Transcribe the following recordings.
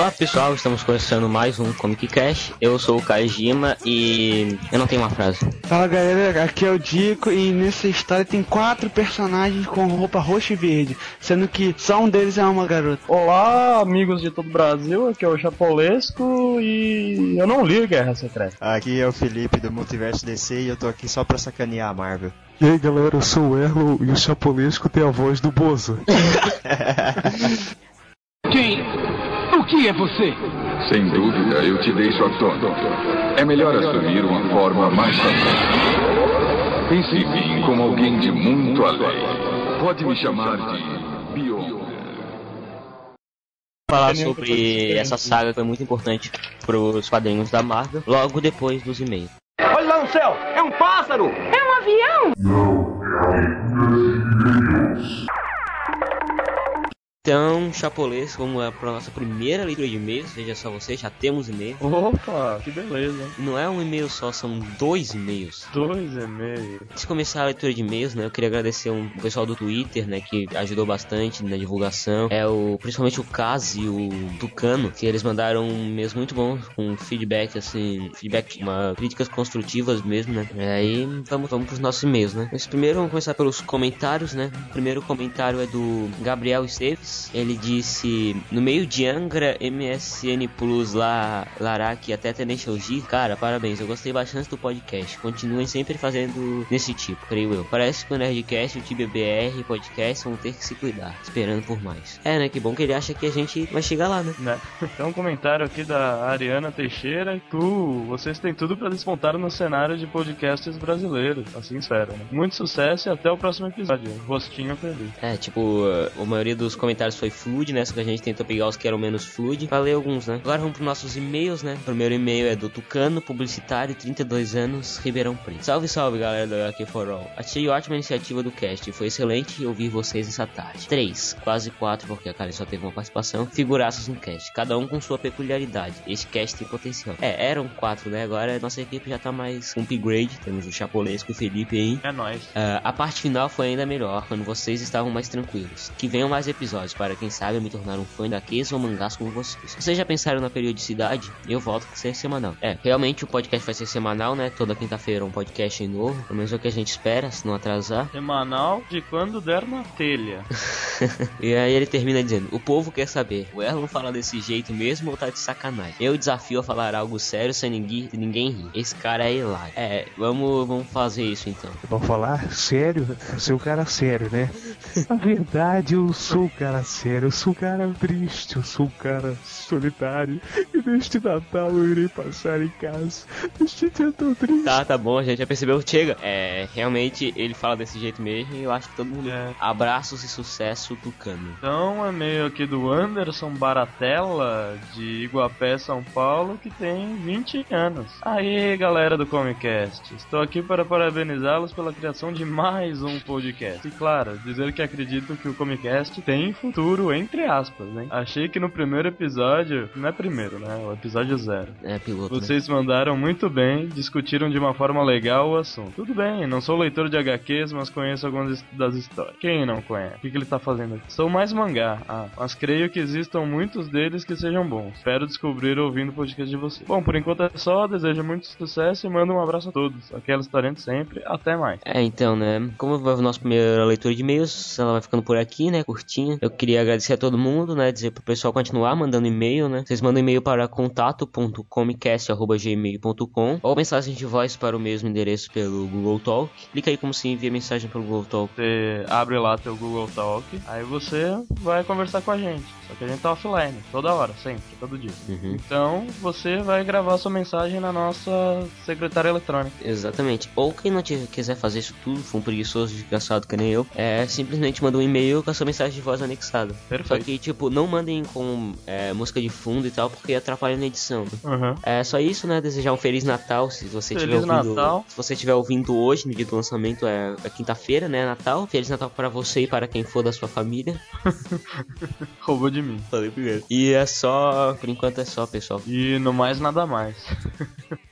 Olá pessoal, estamos começando mais um Comic Cash. Eu sou o Kajima e eu não tenho uma frase. Fala galera, aqui é o Dico e nessa história tem quatro personagens com roupa roxa e verde, sendo que só um deles é uma garota. Olá, amigos de todo o Brasil, aqui é o Chapolesco e eu não li Guerra Secreta. Aqui é o Felipe do Multiverso DC e eu tô aqui só pra sacanear a Marvel. E aí galera, eu sou o Erlo e o Chapolesco tem a voz do Bozo. Quem? O que é você? Sem dúvida, eu te deixo atônito. É melhor assumir uma forma mais. Pense em mim como alguém de muito além. Pode me chamar de Bion. Falar sobre essa saga que foi muito importante pros quadrinhos da Marvel, logo depois dos e-mails. Olha lá no céu! É um pássaro! É um avião! Então, Chapolês, vamos lá para nossa primeira leitura de e-mails. Veja só você, já temos e-mail. Opa, que beleza. Não é um e-mail só, são dois e-mails. Dois e meio. Antes de começar a leitura de e-mails, né, eu queria agradecer um o pessoal do Twitter, né, que ajudou bastante na divulgação. É o principalmente o Kaz e o Tucano, que eles mandaram e-mails muito bons com feedback assim, feedback, uma críticas construtivas mesmo, né. E aí, vamos vamos pros nossos e-mails, né. Mas primeiro vamos começar pelos comentários, né. O primeiro comentário é do Gabriel Esteves. Ele disse: "No meio de Angra, MSN Plus lá, Larac e até Tenacial G, cara, parabéns. Eu gostei bastante do podcast. Continuem sempre fazendo nesse tipo, creio eu. Parece que o Nerdcast e o TBBR podcast vão ter que se cuidar, esperando por mais. É, né? Que bom que ele acha que a gente vai chegar lá, né? Né? Tem um comentário aqui da Ariana Teixeira. Tu, vocês têm tudo pra despontar no cenário de podcasts brasileiros. Assim espero, né? Muito sucesso e até o próximo episódio. Rostinho feliz. É, tipo, a maioria dos comentários foi fluid, né? Só que a gente tentou pegar os que eram menos fluid. Pra ler alguns, né? Agora vamos pros nossos e-mails, né? O primeiro e-mail é do Tucano, publicitário, 32 anos, Ribeirão Preto. Salve, salve, galera do HQ For All. Achei ótima a iniciativa do cast. Foi excelente ouvir vocês essa tarde. 3, quase 4, porque a Karen só teve uma participação. Figuraças no cast, cada um com sua peculiaridade. Este cast tem potencial. É, eram quatro, né? Agora a nossa equipe já tá mais um upgrade. Temos o Chapolesco e o Felipe aí. É nóis. Ah, a parte final foi ainda melhor, quando vocês estavam mais tranquilos. Que venham mais episódios, para quem sabe eu me tornar um fã daqueles ou mangás como vocês. Vocês já pensaram na periodicidade? Eu volto a ser semanal. É, realmente o podcast vai ser semanal, né? Toda quinta-feira um podcast novo. Pelo menos é o que a gente espera, se não atrasar. Semanal de quando der na telha. E aí ele termina dizendo: O povo quer saber, o Erlon fala desse jeito mesmo ou tá de sacanagem? Eu desafio a falar algo sério sem ninguém, ninguém rir. Esse cara é hilário. É, vamos, vamos fazer isso então. Vamos falar sério? Eu sou um cara sério, né? Na verdade, eu sou um cara sério, eu sou um cara triste, eu sou um cara solitário. E neste Natal eu irei passar em casa. Este dia tão triste. Tá, tá bom, a gente já percebeu. Chega. É, realmente ele fala desse jeito mesmo e eu acho que todo mundo. É. Abraços e sucesso, Tucano. Então, é meio aqui do Anderson Baratella, de Iguapé, São Paulo, que tem 20 anos. Aí, galera do Comicast, estou aqui para parabenizá-los pela criação de mais um podcast. E claro, dizer que acredito que o Comicast tem futuro, entre aspas, hein? Achei que no primeiro episódio, não é primeiro, né? O episódio zero. É, piloto. né? Vocês mandaram muito bem, discutiram de uma forma legal o assunto. Tudo bem, não sou leitor de HQs, mas conheço algumas das histórias. Quem não conhece? O que, que ele tá fazendo aqui? Sou mais mangá, ah, mas creio que existam muitos deles que sejam bons. Espero descobrir ouvindo o podcast de vocês. Bom, por enquanto é só, desejo muito sucesso e mando um abraço a todos. Aquelas talentos sempre, até mais. É, então, né? Como vai a nossa primeira leitura de e-mails, ela vai ficando por aqui, né? Curtinha. Eu queria agradecer a todo mundo, né? Dizer pro pessoal continuar mandando e-mail, né? Vocês mandam e-mail para contato.comicast.gmail.com ou mensagem de voz para o mesmo endereço pelo Google Talk. Clica aí como se envia mensagem pelo Google Talk. Você abre lá teu Google Talk, aí você vai conversar com a gente. Só que a gente tá offline, toda hora, sempre, todo dia. Uhum. Então você vai gravar sua mensagem na nossa secretária eletrônica. Exatamente. Ou quem não quiser fazer isso tudo, for um preguiçoso desgraçado que nem eu, é simplesmente manda um e-mail com a sua mensagem de voz anexada. Só Perfeito. que, tipo, não mandem com é, música de fundo e tal, porque atrapalha na edição. Uhum. É só isso, né? Desejar um Feliz Natal se você Feliz estiver ouvindo. Natal. Se você estiver ouvindo hoje, no dia do lançamento, é, é quinta-feira, né? Natal. Feliz Natal para você e para quem for da sua família. Roubou de mim. Falei primeiro. E é só, por enquanto é só, pessoal. E no mais nada mais.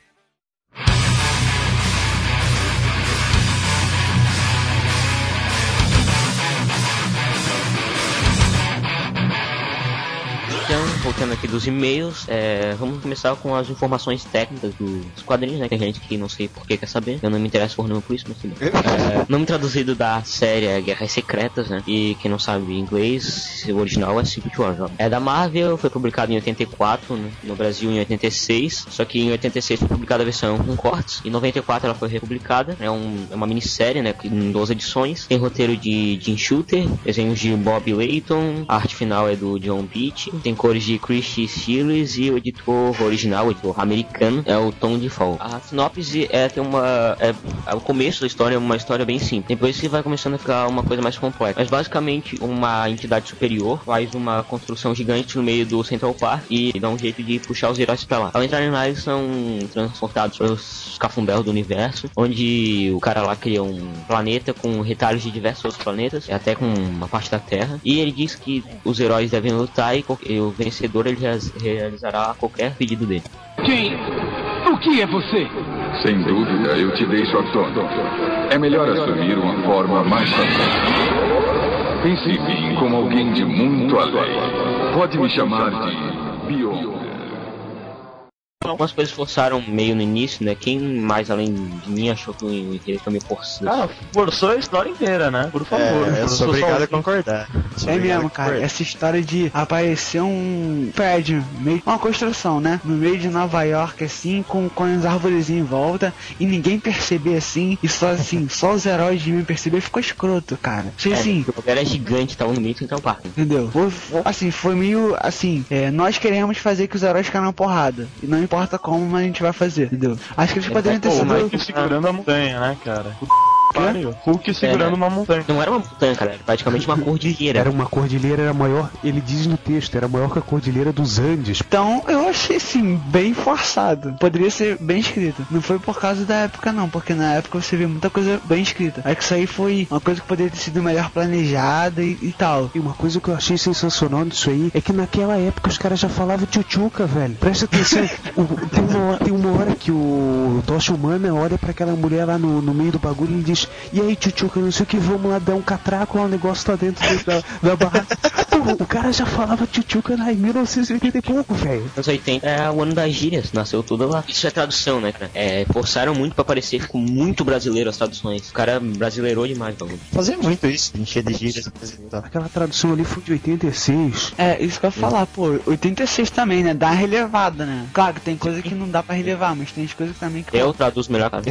Então, voltando aqui dos e-mails, é, vamos começar com as informações técnicas dos quadrinhos, né? Tem gente que não sei por que quer saber. Eu não me interesso por nenhum por isso, mas tudo bem. É, nome traduzido da série é Guerras Secretas, né? E quem não sabe inglês, o original é Secret Wars. ó. É da Marvel, foi publicado em 84, né? no Brasil em 86. Só que em 86 foi publicada a versão com cortes. Em 94 ela foi republicada. É, um, é uma minissérie, né? Em 12 edições. Tem roteiro de Jim Shooter, desenhos de Bob Layton, a arte final é do John Beach, tem cores de Chris Stiles e o editor original, o editor americano, é o Tom DeFall. A sinopse é tem uma é, é o começo da história é uma história bem simples. Depois que vai começando a ficar uma coisa mais complexa. Mas basicamente uma entidade superior faz uma construção gigante no meio do Central Park e dá um jeito de puxar os heróis pra lá. Ao entrarem lá, eles são transportados pelos cafundel do universo, onde o cara lá cria um planeta com retalhos de diversos outros planetas, até com uma parte da Terra. E ele diz que os heróis devem lutar e, e o vencedor ele realiz- realizará qualquer pedido dele. Quem? O que é você? Sem dúvida, eu te deixo atônito. É melhor assumir uma forma mais. Pense em mim como alguém de muito além. Pode me chamar de Beyonder. Algumas coisas forçaram meio no início, né? Quem mais além de mim achou que o enredo foi meio forçado? Cara, forçou a história inteira, né? Por favor. É, eu forçou sou obrigado só- a concordar. Sou É mesmo, cara. concordar. Essa história de aparecer um prédio, meio uma construção, né? No meio de Nova York, assim, com, com as árvores em volta, e ninguém perceber assim, e só assim, só os heróis de mim perceber, ficou escroto, cara. Achei assim, O lugar é gigante, tava no meio Central Park. entendeu? Foi, assim, foi meio assim, é, nós queremos fazer que os heróis na porrada. E não importa como, mas a gente vai fazer, entendeu? Acho que eles poderiam ter Pô, o sido. Mike segurando a montanha, né, cara? Pariu. Hulk segurando É. uma montanha. Não era uma montanha, cara, era praticamente uma cordilheira. Era uma cordilheira, era maior, ele diz no texto, era maior que a cordilheira dos Andes. Então eu achei assim, bem forçado. Poderia ser bem escrito. Não foi por causa da época, não, porque na época você vê muita coisa bem escrita. É que isso aí foi uma coisa que poderia ter sido melhor planejada e, e tal. E uma coisa que eu achei sensacional nisso aí é que naquela época os caras já falavam tchutchuca, velho. Presta atenção, o- tem, uma, hora- tem uma hora que o Tocha Humana olha pra aquela mulher lá no, no meio do bagulho e ele E aí, tchutchuca, não sei o que, vamos lá dar um catraco lá, o negócio tá dentro da, da barraca. Pô, o cara já falava tchutchuca lá em 1980 e pouco, velho. Anos 80 é o ano das gírias, nasceu tudo lá. Isso é tradução, né, cara? É, forçaram muito pra parecer ficou muito brasileiro as traduções. O cara brasileirou demais o bagulho. Fazer muito isso, encher de gírias e. Aquela tradução ali foi de 86. É, isso que eu ia falar, pô, 86 também, né? Dá uma relevada, né? Claro que tem coisa que não dá pra relevar, mas tem as coisas também que. Eu traduzo melhor, cara.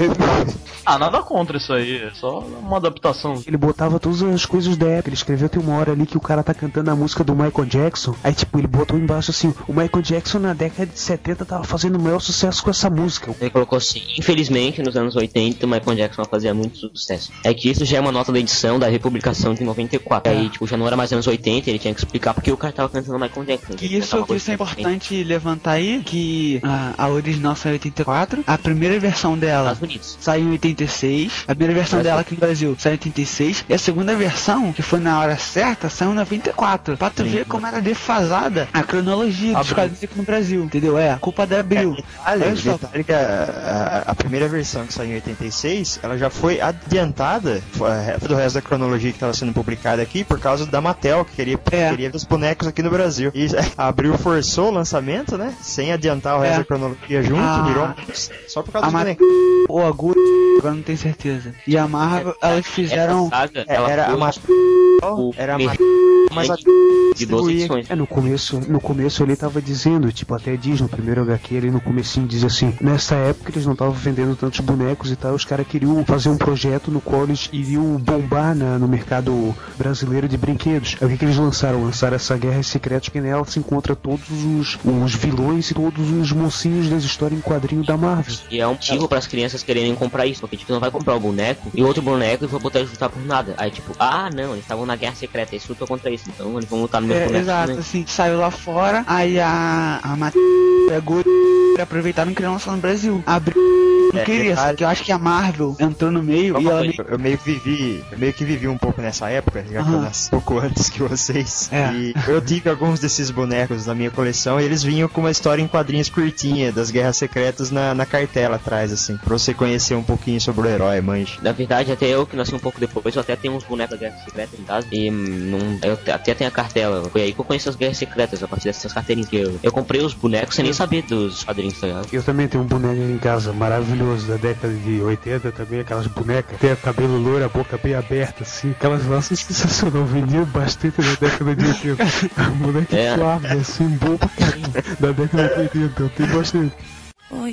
Ah, nada contra isso aí. É só uma adaptação. Ele botava todas as coisas da época. Ele escreveu tem uma hora ali que o cara tá cantando a música do Michael Jackson. Aí, tipo, ele botou embaixo assim: o Michael Jackson na década de 70 tava fazendo o maior sucesso com essa música. Ele colocou assim, infelizmente nos anos 80 o Michael Jackson fazia muito sucesso. É que isso já é uma nota da edição da republicação de 94. Aí, tipo, já não era mais anos 80, ele tinha que explicar porque o cara tava cantando Michael Jackson. Que isso, que isso é de 80. importante levantar aí, que a, a original saiu em 84, a primeira versão dela saiu em 86, a primeira versão dela aqui no Brasil saiu em 86, e a segunda versão, que foi na hora certa, saiu em 94. Pra tu ver como era defasada a cronologia dos quadrinhos aqui no Brasil, entendeu? É, a culpa da Abril. Olha, Olha só. detalhe que a, a- a primeira versão que saiu em 86, ela já foi adiantada foi do resto da cronologia que estava sendo publicada aqui por causa da Mattel, que queria, É. queria os bonecos aqui no Brasil. E a Abril forçou o lançamento, né? Sem adiantar o resto É. da cronologia junto, Ah. virou só por causa A dos bonecos. Ou a agora não tenho certeza. E a Marvel, elas fizeram. Saga, É, ela era a o era a Mattel, mas a de 12 distribuía edições. É, no começo, no começo ele tava dizendo, tipo, até diz no primeiro HQ ali no comecinho, diz assim, nessa época eles não estavam vendendo tantos bonecos e tal, os caras queriam fazer um projeto no qual eles iriam bombar na- no mercado brasileiro de brinquedos. Aí o que, que eles lançaram? Lançaram essa Guerra Secreta que nela se encontra todos os, os vilões e todos os mocinhos das histórias em quadrinho da Marvel. E é um motivo para as crianças quererem comprar isso, porque tipo, não vai comprar o boneco e outro boneco e vai botar eles lutar por nada. Aí tipo, ah não, eles estavam na guerra secreta, eles lutam contra isso, então eles vão lutar no meu É, boneco. exato, também. assim, saiu lá fora, aí a, a Mattel e a Gu aproveitaram e criaram lançar no Brasil. Abriu não É, queria, detalhe- só que eu acho que a Marvel entrou no meio e ela meio... Eu, meio que vivi, eu meio que vivi um pouco nessa época, já que eu Aham. nasci um pouco antes que vocês. É. E eu tive alguns desses bonecos na minha coleção e eles vinham com uma história em quadrinhos curtinha das Guerras Secretas na, na cartela atrás, assim, pra você conhecer um pouquinho sobre o herói, manjo. Na verdade, até eu que nasci um pouco depois, eu até tenho uns bonecos da Guerra Secreta em casa. E não, eu até tenho a cartela. Foi aí que eu conheci as Guerras Secretas, a partir dessas carteirinhas. Que eu, eu comprei os bonecos sem nem saber dos quadrinhos, tá ligado? Eu também tenho um boneco em casa maravilhoso da década de 80 também, aquelas bonecas, tem o cabelo loiro, a boca bem aberta, assim. Aquelas lá são sensacional, vendia bastante na década de 80. Boneco É. suave, assim, bom pra caramba, da década de 80, eu tenho bastante. Oh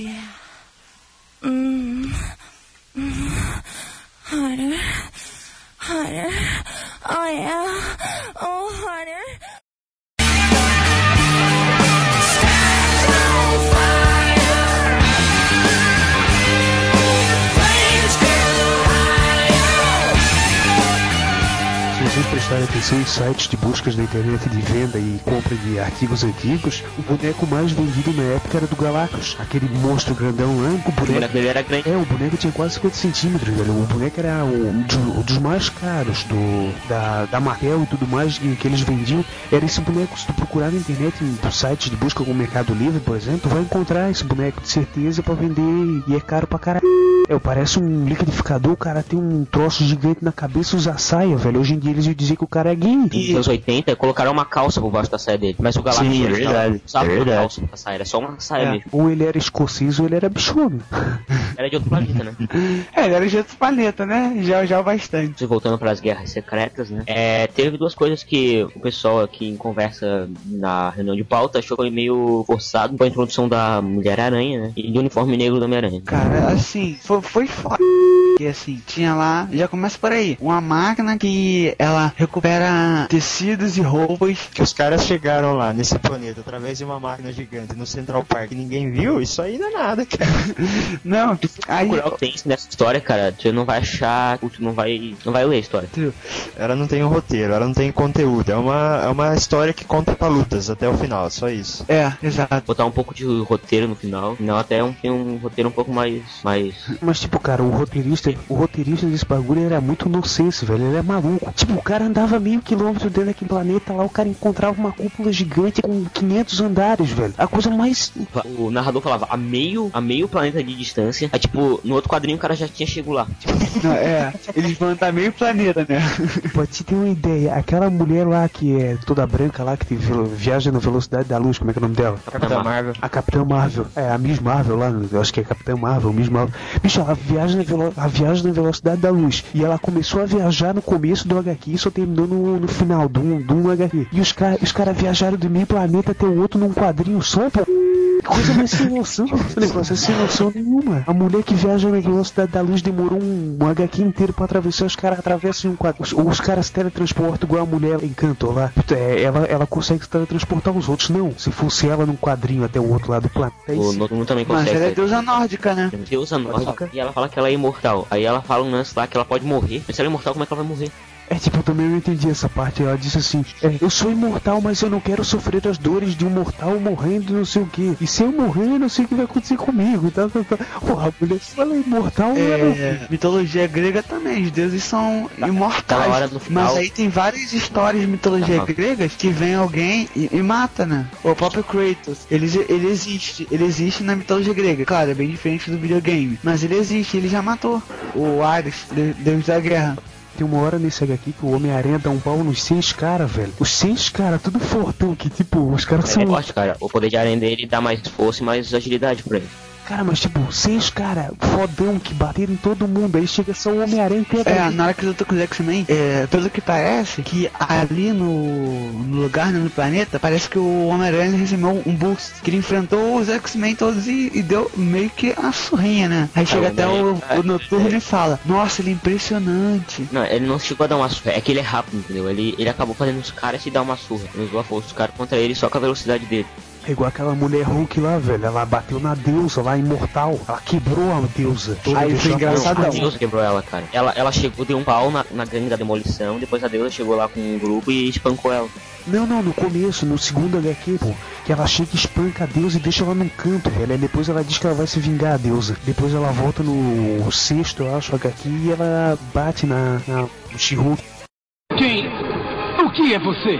16 sites de buscas na internet de venda e compra de artigos antigos, o boneco mais vendido na época era do Galactus, aquele monstro grandão branco. O boneco, o boneco dele era grande. É, o boneco tinha quase 50 centímetros, velho. O boneco era um, dos mais caros do, da, da Mattel e tudo mais que, que eles vendiam. Era esse boneco. Se tu procurar na internet, no site de busca como Mercado Livre, por exemplo, tu vai encontrar esse boneco de certeza para vender e é caro pra caralho. É, parece um liquidificador, o cara tem um troço gigante na cabeça, usa saia, velho. Hoje em dia eles iam dizer que o cara é gay. Nos anos 80, colocaram uma calça por baixo da saia dele. Mas o Galactus Sim, é verdade, usava é uma verdade. calça pra saia, era só uma saia É. mesmo. Ou ele era escocês ou ele era bichudo. Era de outro planeta, né? É, ele era de outro planeta, né? Já, já bastante. Se voltando para as guerras secretas, né? É, teve duas coisas que o pessoal aqui em conversa na reunião de pauta achou que foi meio forçado com a introdução da Mulher-Aranha, né? E do uniforme negro do Homem-Aranha. Cara, assim, foi, foi foda. E assim, tinha lá, já começa por aí, uma máquina que ela recupera tecidos e roupas. Que os caras chegaram lá nesse planeta através de uma máquina gigante no Central Park e ninguém viu, isso aí não é nada, cara. Não, aí. procurar o que tem nessa história, cara, você não vai achar, tu não vai, não vai ler a história. Ela não tem um roteiro, ela não tem conteúdo. É uma, é uma história que conta pra lutas até o final, só isso. É, exato. Botar um pouco de roteiro no final, não até um, tem um roteiro um pouco mais, mais Mas, tipo, cara, o roteirista, o roteirista desse bagulho era muito nonsense, velho. Ele é maluco. Tipo, o cara andava meio quilômetro dentro daquele planeta lá, o cara encontrava uma cúpula gigante com 500 andares, velho. A coisa mais. o narrador falava a meio, a meio planeta de distância. Aí, tipo, no outro quadrinho o cara já tinha chegado lá. Tipo, Não, é, eles vão andar meio planeta, né? Pra te ter uma ideia, aquela mulher lá que é toda branca lá, que viaja na velocidade da luz, como é que é o nome dela? Capitã Marvel. A Capitã Marvel, é a Miss Marvel lá, eu acho que é Capitã Marvel, Miss Marvel. Bicho, ela viaja na, viaja na velocidade da luz. E ela começou a viajar no começo do HQ e só terminou no, no final do, do HQ. E os caras os cara viajaram do meio planeta até o outro num quadrinho só, pô. Que Coisa mais sem noção. Esse negócio é sem noção nenhuma. A mulher que viaja na velocidade da luz demorou um, um HQ inteiro pra atravessar. Os caras atravessam um quadro. Os, os caras se teletransportam igual a mulher em Canto lá. É, ela, ela consegue se teletransportar os outros. Não. Se fosse ela num quadrinho até o outro lado do planeta. é o isso. Noturno também Mas consegue. ela é deusa nórdica, né? Deusa nórdica e ela fala que ela é imortal. Aí ela fala um lance lá que ela pode morrer. Mas se ela é imortal, como é que ela vai morrer? É tipo, eu também não entendi essa parte. Ela disse assim: é, Eu sou imortal, mas eu não quero sofrer as dores de um mortal morrendo, não sei o que. E se eu morrer, eu não sei o que vai acontecer comigo. Tá, tá, tá. Porra, a mulher, se ela é imortal, ela É, mitologia grega também, os deuses são Aquela imortais. hora no final- Mas aí tem várias histórias de mitologia Aham. gregas que vem alguém e, e mata, né? O próprio Kratos, ele, ele existe, ele existe na mitologia grega. Claro, é bem diferente do videogame, mas ele existe, ele já matou o Ares, de- deus da guerra. Tem uma hora nesse HQ que o Homem-Aranha dá um pau nos seis caras, velho. Os seis caras, tudo fortão, que tipo, os caras é são. forte, cara. O poder de aranha dele dá mais força e mais agilidade pra ele. Cara, mas tipo, seis caras fodão que bateram em todo mundo. Aí chega só o Homem-Aranha e. É, na hora que luta com os X-Men, é, pelo que parece, que ali no, no lugar, né, no planeta, parece que o Homem-Aranha recebeu um boost, que ele enfrentou os X-Men todos e, e deu meio que a surrinha, né? Aí chega o até o, o Noturno e fala, nossa, ele é impressionante. Não, ele não chegou a dar uma surra. É que ele é rápido, entendeu? Ele, ele acabou fazendo os caras se dar uma surra. Ele usou a força dos caras contra ele só com a velocidade dele. É igual aquela mulher Hulk lá, velho. Ela bateu na deusa lá, imortal. Ela quebrou a deusa. Toda Aí foi a engraçado. A deusa quebrou ela, cara. Ela, ela chegou, deu um pau na, na gangue da demolição, depois a deusa chegou lá com um grupo e espancou ela. Não, não, no começo, no segundo HQ, pô, que ela chega e espanca a deusa e deixa ela num canto, velho. Aí depois ela diz que ela vai se vingar a deusa. Depois ela volta no sexto, eu acho, HQ, e ela bate na, na no She-Hulk. Quem? O que é você?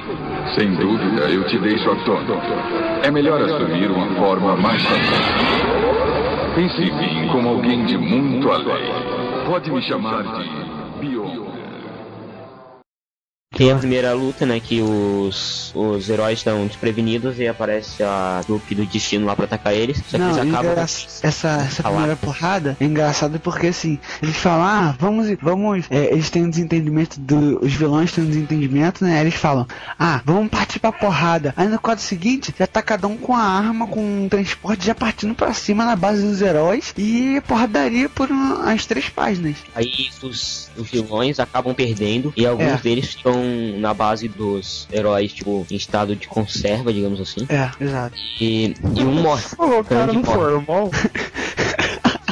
Sem dúvida, eu te deixo à tona. É melhor assumir uma forma mais tranquila. Pense em mim como alguém de muito além. Pode me chamar de. Tem a primeira luta, né, que os, os heróis estão desprevenidos e aparece a trupe do destino lá pra atacar eles. Só que Não, eles acabam... engra- essa, essa Falar. primeira porrada é engraçada porque assim, eles falam, ah, vamos, vamos, é, eles têm um desentendimento do, os vilões têm um desentendimento, né? Eles falam, ah, vamos partir pra porrada. Aí no quadro seguinte, já tá cada um com a arma, com um transporte já partindo pra cima na base dos heróis e porradaria por uma- as três páginas. Aí os, os vilões acabam perdendo e alguns É. deles ficam na base dos heróis, tipo, em estado de conserva, digamos assim. É, exato. E, e um morre. Ô, cara, não foi mal.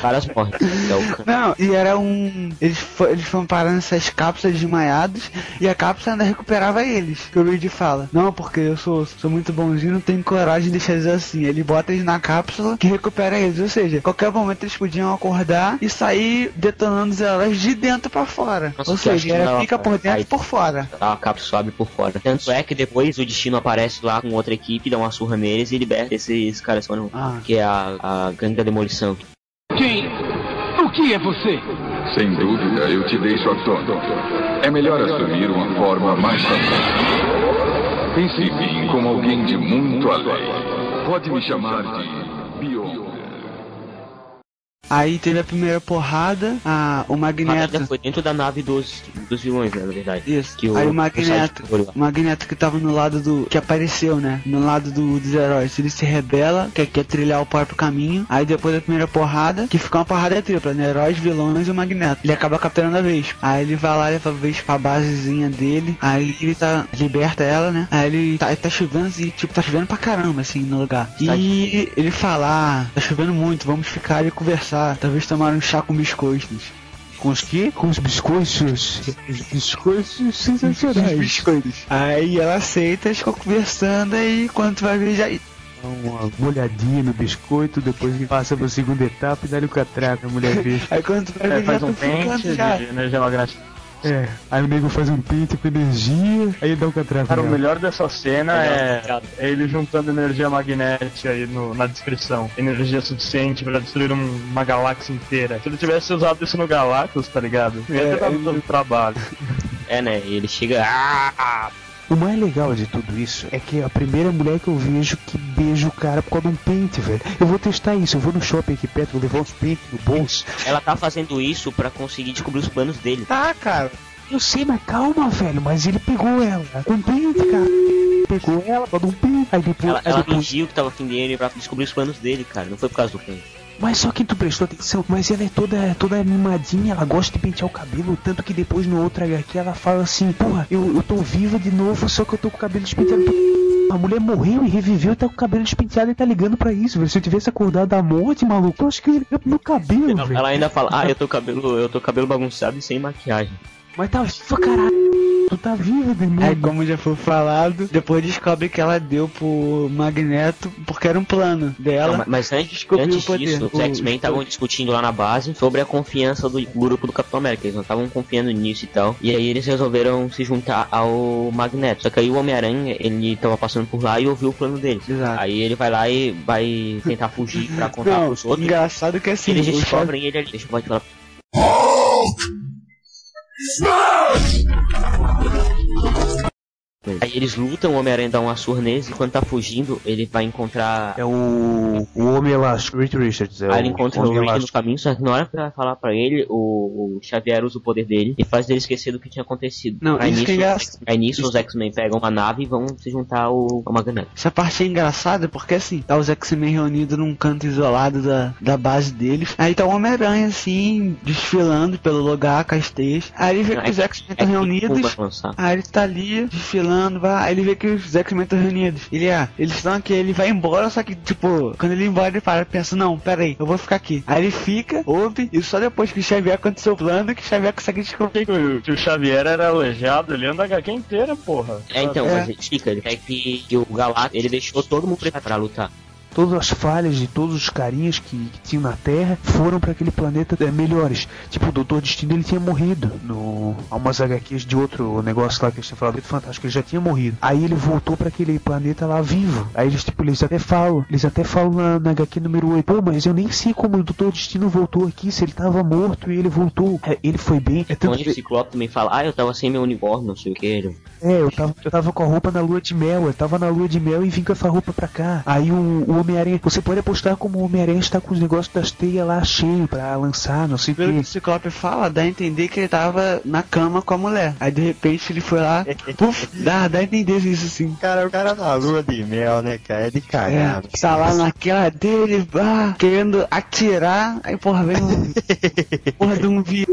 Caras morrem. Que é o Khan. Não, e era um. Eles, eles foram parando essas cápsulas desmaiados e a cápsula ainda recuperava eles. Que o Reed fala: Não, porque eu sou, sou muito bonzinho, não tenho coragem de deixar eles assim. Ele bota eles na cápsula que recupera eles. Ou seja, qualquer momento eles podiam acordar e sair detonando os heróis de dentro pra fora. Nossa, Ou seja, não, fica por dentro e por fora. A cápsula abre por fora. Tanto é que depois o destino aparece lá com outra equipe, dá uma surra neles e liberta esses caras Ah. que é a, a gangue da demolição. Quem? O que é você? Sem dúvida, eu te deixo à tona. É melhor assumir uma forma mais. Pense em mim como alguém de muito além. Pode me chamar de. Aí teve a primeira porrada, a, o A Magneto. ainda foi dentro da nave dos, dos vilões, né, na verdade. Isso. Que o, Aí o Magneto, o Magneto que tava no lado do. que apareceu, né? No lado do, dos heróis. Ele se rebela, quer, quer trilhar o próprio caminho. Aí depois da primeira porrada, que fica uma porrada tripla, né? Heróis, vilões e o Magneto. Ele acaba capturando a Vespa. Aí ele vai lá, leva a Vespa pra basezinha dele. Aí ele tá. liberta ela, né? Aí ele tá, tá chovendo e tipo, tá chovendo pra caramba, assim, no lugar. E ele fala, ah, tá chovendo muito, vamos ficar e conversar. Talvez tomar um chá com biscoitos. Com os quê? Com os biscoitos. Os biscoitos Os sensacionais. biscoitos. Aí ela aceita, eles ficam conversando aí quando tu vai ver já. Dá Uma molhadinha no biscoito, depois que passa pra segunda etapa e dá-lhe o catraca, a mulher vê. Aí quando tu vai É, ver já faz tô um pente já. energia magnética. É, aí o nego faz um pente com energia, aí ele dá o catraca. Cara, o melhor dessa cena é, é ele juntando energia magnética aí no- na descrição. Energia suficiente pra destruir um- uma galáxia inteira. Se ele tivesse usado isso no Galactus, tá ligado? Ia É, ter dado ele- todo o trabalho. É, né? E ele chega. Ah! O mais legal de tudo isso é que é a primeira mulher que eu vejo que beija o cara por causa de um pente, velho. Eu vou testar isso, eu vou no shopping aqui perto, vou levar uns pentes no bolso. Ela tá fazendo isso pra conseguir descobrir os planos dele. Tá, cara. Eu sei, mas calma, velho, mas ele pegou ela com um pente, cara. Pegou ela, de um pente. Aí depois, Ela, ela depois- fingiu que tava afim dele pra descobrir os planos dele, cara. Não foi por causa do plano. Mas só que tu prestou atenção, mas ela é toda, toda mimadinha, ela gosta de pentear o cabelo, tanto que depois no outro HQ ela fala assim, porra, eu, eu tô viva de novo, só que eu tô com o cabelo despenteado. A mulher morreu e reviveu e tá com o cabelo despenteado e tá ligando pra isso, velho. Se eu tivesse acordado da morte, maluco, eu acho que eu ia ligar pro meu cabelo. Ela ainda fala, ah, eu tô cabelo, eu tô cabelo bagunçado e sem maquiagem. Mas tá viva, caralho. Tu tá viva, demônio. Aí, como já foi falado, depois descobre que ela deu pro Magneto porque era um plano dela. Não, mas- mas antes, antes o poder. disso, os X-Men estavam discutindo lá na base sobre a confiança do grupo do Capitão América. Eles não estavam confiando nisso e tal. E aí eles resolveram se juntar ao Magneto. Só que aí o Homem-Aranha, ele tava passando por lá e ouviu o plano deles. Exato. Aí ele vai lá e vai tentar fugir pra contar Não, pros outros. engraçado que E assim, eles descobrem ele ali. Deixa eu pode falar. Aí eles lutam, o Homem-Aranha dá uma surra neles e quando tá fugindo, ele vai encontrar. É o, o Homem Elástico, Reed Richards. É Aí ele o encontra o Homem Reed no caminho, só que na hora que vai falar pra ele, o, o Xavier usa o poder dele e faz ele esquecer do que tinha acontecido. Não, aí, isso nisso, que é engraçado. aí nisso os X-Men pegam uma nave e vão se juntar ao, ao Magneto. Essa parte é engraçada porque assim, tá os X-Men reunidos num canto isolado da, da base deles. Aí tá o Homem-Aranha assim, desfilando pelo lugar com as teias. Aí ele vê que os X-Men estão É reunidos. Aí ele tá ali, desfilando vai, aí ele vê que os X-Men estão reunidos. Ele, ah, eles estão aqui, ele vai embora, só que, tipo, quando ele ir embora, ele para pensa, não, pera aí, eu vou ficar aqui. Aí ele fica, ouve, e só depois que o Xavier aconteceu o plano, que o Xavier consegue descobrir. Que o, que o Xavier era aleijado, ele anda a HQ inteira, porra. É, então, É. mas ele explica, ele quer que, que o Galactus, ele deixou todo mundo preparado pra lutar. Todas as falhas de todos os carinhas que, que tinham na Terra foram para aquele planeta é, melhores. Tipo, o Doutor Destino ele tinha morrido no há umas HQs de outro negócio lá que a gente tinha falado, muito fantástico, ele já tinha morrido. Aí ele voltou para aquele planeta lá vivo. Aí eles tipo, eles até falam, eles até falam na, na HQ número 8, pô, mas eu nem sei como o Doutor Destino voltou aqui, se ele tava morto e ele voltou. É, ele foi bem. É tanto Onde o Ciclope também fala, ah, eu tava sem meu uniforme, não sei o que. Ele... é, eu tava, eu tava com a roupa na lua de mel, eu tava na lua de mel e vim com essa roupa pra cá. Aí o, o Homem-Aranha, você pode apostar como o Homem-Aranha está com os negócios das teias lá cheio pra lançar, não sei o Pelo que que. o Ciclope fala, dá a entender que ele tava na cama com a mulher. Aí de repente ele foi lá, puf, dá, dá a entender isso sim. Cara, o cara na lua de mel, né, cara? É de É, cagar. tá lá naquela dele, ah, querendo atirar, aí porra, vem um. porra de um vi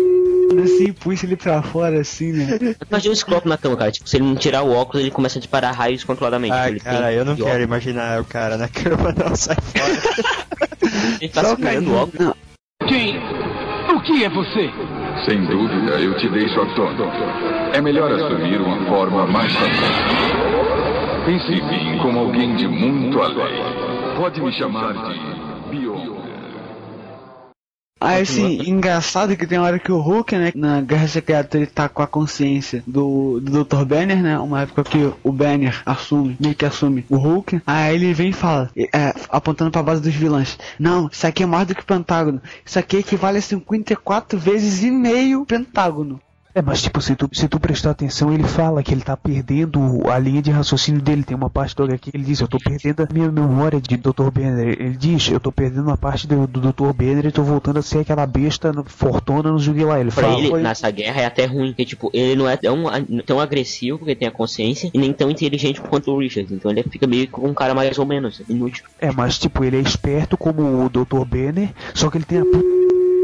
assim puxa ele pra fora assim, né? Imagina o Ciclope na cama, cara. Tipo, se ele não tirar o óculos, ele começa a disparar raios controladamente. Ele cara, eu não quero óculos. imaginar o cara na cama, não, sai fora. Ele tá segurando o óculos. Não, Quem? O que é você? Sem dúvida, eu te deixo tona. É melhor assumir uma forma mais fácil. Pense em mim como alguém de muito além. Pode me chamar de. Aí assim, engraçado que tem hora que o Hulk, né, na Guerra Secreta ele tá com a consciência do, do Dr. Banner, né, uma época que o Banner assume, meio que assume o Hulk, aí ele vem e fala, é, apontando pra base dos vilões, não, isso aqui é mais do que o Pentágono, isso aqui equivale a 54 vezes e meio Pentágono. É, mas tipo, se tu, se tu prestar atenção, ele fala que ele tá perdendo a linha de raciocínio dele. Tem uma parte do HQ que ele diz, eu tô perdendo a minha memória de Dr. Banner. Ele diz, eu tô perdendo uma parte do, do Dr. Banner e tô voltando a ser aquela besta no- fortuna no jogo lá. Ele Pra fala, ele, foi- nessa guerra, é até ruim, porque, tipo, ele não é tão, tão agressivo, porque tem a consciência, e nem tão inteligente quanto o Richard. Então ele fica meio com um cara mais ou menos inútil. é, mas tipo, ele é esperto como o Dr. Banner, só que ele tem a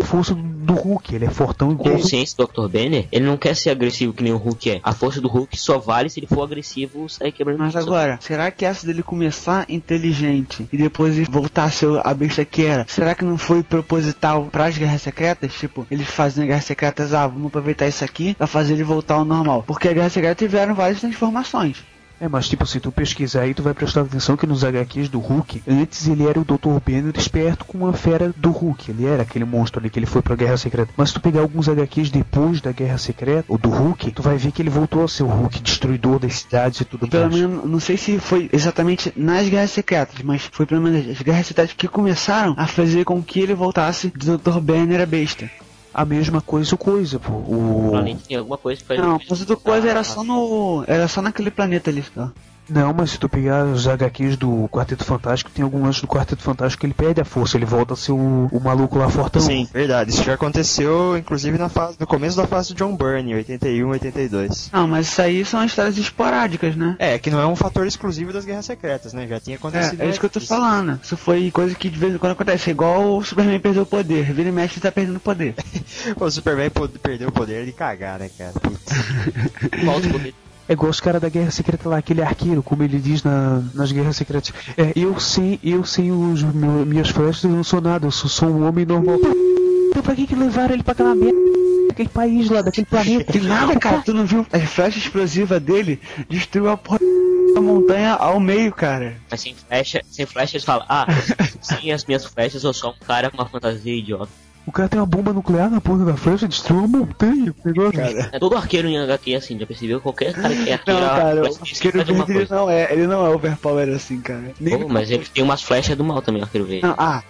força do, Hulk. Ele é fortão igual. consciência do Dr. Banner, ele não quer ser agressivo que nem o Hulk é. A força do Hulk só vale se ele for agressivo, sair quebrando Mas agora, será que essa dele começar inteligente e depois voltar a ser a besta que era, será que não foi proposital pras guerras secretas? Tipo, eles fazendo guerras secretas, ah, vamos aproveitar isso aqui pra fazer ele voltar ao normal. Porque a guerra secreta tiveram várias transformações. É, mas tipo, se tu pesquisar aí, tu vai prestar atenção que nos HQs do Hulk, antes ele era o Dr. Banner esperto com a fera do Hulk. Ele era aquele monstro ali que ele foi pra Guerra Secreta. Mas se tu pegar alguns HQs depois da Guerra Secreta, ou do Hulk, tu vai ver que ele voltou a ser o Hulk destruidor das cidades e tudo Pelo mais. menos, não sei se foi exatamente nas guerras secretas, mas foi pelo menos as guerras secretas que começaram a fazer com que ele voltasse do Dr. Banner a besta. A mesma coisa o coisa, pô. O O... planeta tem alguma coisa que faz Não, mas o do coisa era só no. Era só naquele planeta ali. Ó. Não, mas se tu pegar os HQs do Quarteto Fantástico, tem algumas do Quarteto Fantástico que ele perde a força, ele volta a ser o, o maluco lá fortão. Sim, verdade. Isso já aconteceu, inclusive, na fase, no começo da fase do John Byrne, 81, 82. Não, mas isso aí são histórias esporádicas, né? É, que não é um fator exclusivo das Guerras Secretas, né? Já tinha acontecido. É, é isso que eu tô antes. falando. Isso foi coisa que de vez em quando acontece. É igual o Superman perdeu o poder. Vira e mexe tá perdendo o poder. O Superman perdeu o poder de cagar, né, cara? Putz. Falta poder. É igual os caras da Guerra Secreta lá, aquele arqueiro, como ele diz na- nas Guerras Secretas. É, eu sem, eu sem os meu- minhas flechas eu não sou nada, eu sou só um homem normal. Então pra que que levaram ele pra aquela merda? Daquele país lá, daquele planeta? Que nada, cara. Tu não viu? A flecha explosiva dele destruiu a porra da montanha ao meio, cara. Mas sem flecha, sem flecha eles falam, ah, sem as minhas flechas eu sou um cara com uma fantasia idiota. O cara tem uma bomba nuclear na ponta da flecha, destruiu uma montanha. o negócio. É todo arqueiro em HQ assim, já percebeu? Qualquer cara que é Não, arqueiro, cara, flecha o arqueiro verde ele não é, ele não é overpower assim, cara. Nem- Pô, mas ele tem umas flechas do mal também, o arqueiro verde. Não, ah,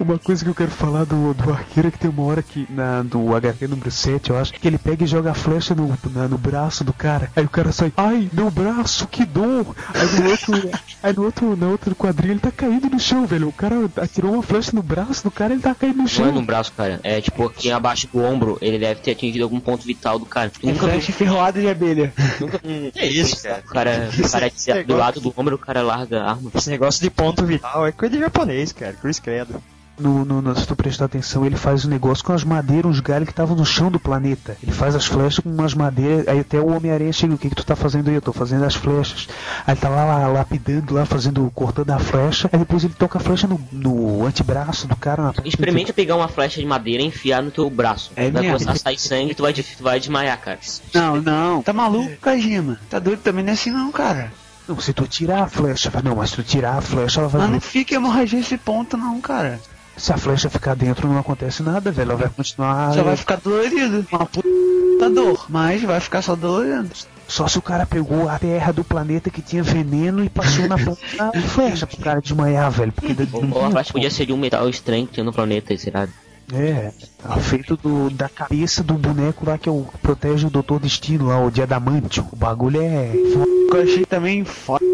Uma coisa que eu quero falar do, do arqueiro é que tem uma hora que, na, do HQ número 7, eu acho, que ele pega e joga a flecha no, na- no braço do cara. Aí o cara sai, ai, meu braço, que dor! Aí no outro, aí no outro, no outro quadrinho ele tá caído no chão, velho. O cara atirou uma flecha no braço do cara ele tá caído no Não é no chão. braço, cara. É tipo aqui abaixo do ombro, ele deve ter atingido algum ponto vital do cara. É nunca flecha ferroada de abelha. nunca É isso, cara. o cara, o cara do lado do ombro, o cara larga a arma. Esse negócio de ponto vital é coisa de japonês, cara. Cruz credo. No, no, no- se tu prestar atenção, ele faz um negócio com as madeiras, uns galhos que estavam no chão do planeta. Ele faz as flechas com umas madeiras. Aí até o Homem-Aranha chega: O que, que tu tá fazendo aí? Eu tô fazendo as flechas. Aí ele tá lá, lá lapidando, lá fazendo, cortando a flecha. Aí depois ele toca a flecha no, no antebraço do cara. Na Experimenta pegar uma flecha de madeira e enfiar no teu braço. É vai começar a sair sangue e tu vai, de- tu vai desmaiar, cara. Não, não. Tá maluco, Kajima? Tá doido também não é assim não, cara. Não, se tu tirar a flecha, vai- não, mas se tu tirar a flecha, ela vai. Mas não fica hemorragia esse ponto não, cara. Se a flecha ficar dentro, não acontece nada, velho. Ela vai continuar. Só vai ficar dolorido. Uma puta dor. Mas vai ficar só dolorido. Só se o cara pegou a terra do planeta que tinha veneno e passou na ponta da flecha pro cara desmaiar, velho. Porque Ou, ou a flecha podia ser de um metal estranho que tinha no planeta, será? É feito do, da cabeça do boneco lá que protege o Doutor Destino lá, o Diadamantio. O bagulho é. O que eu achei também foda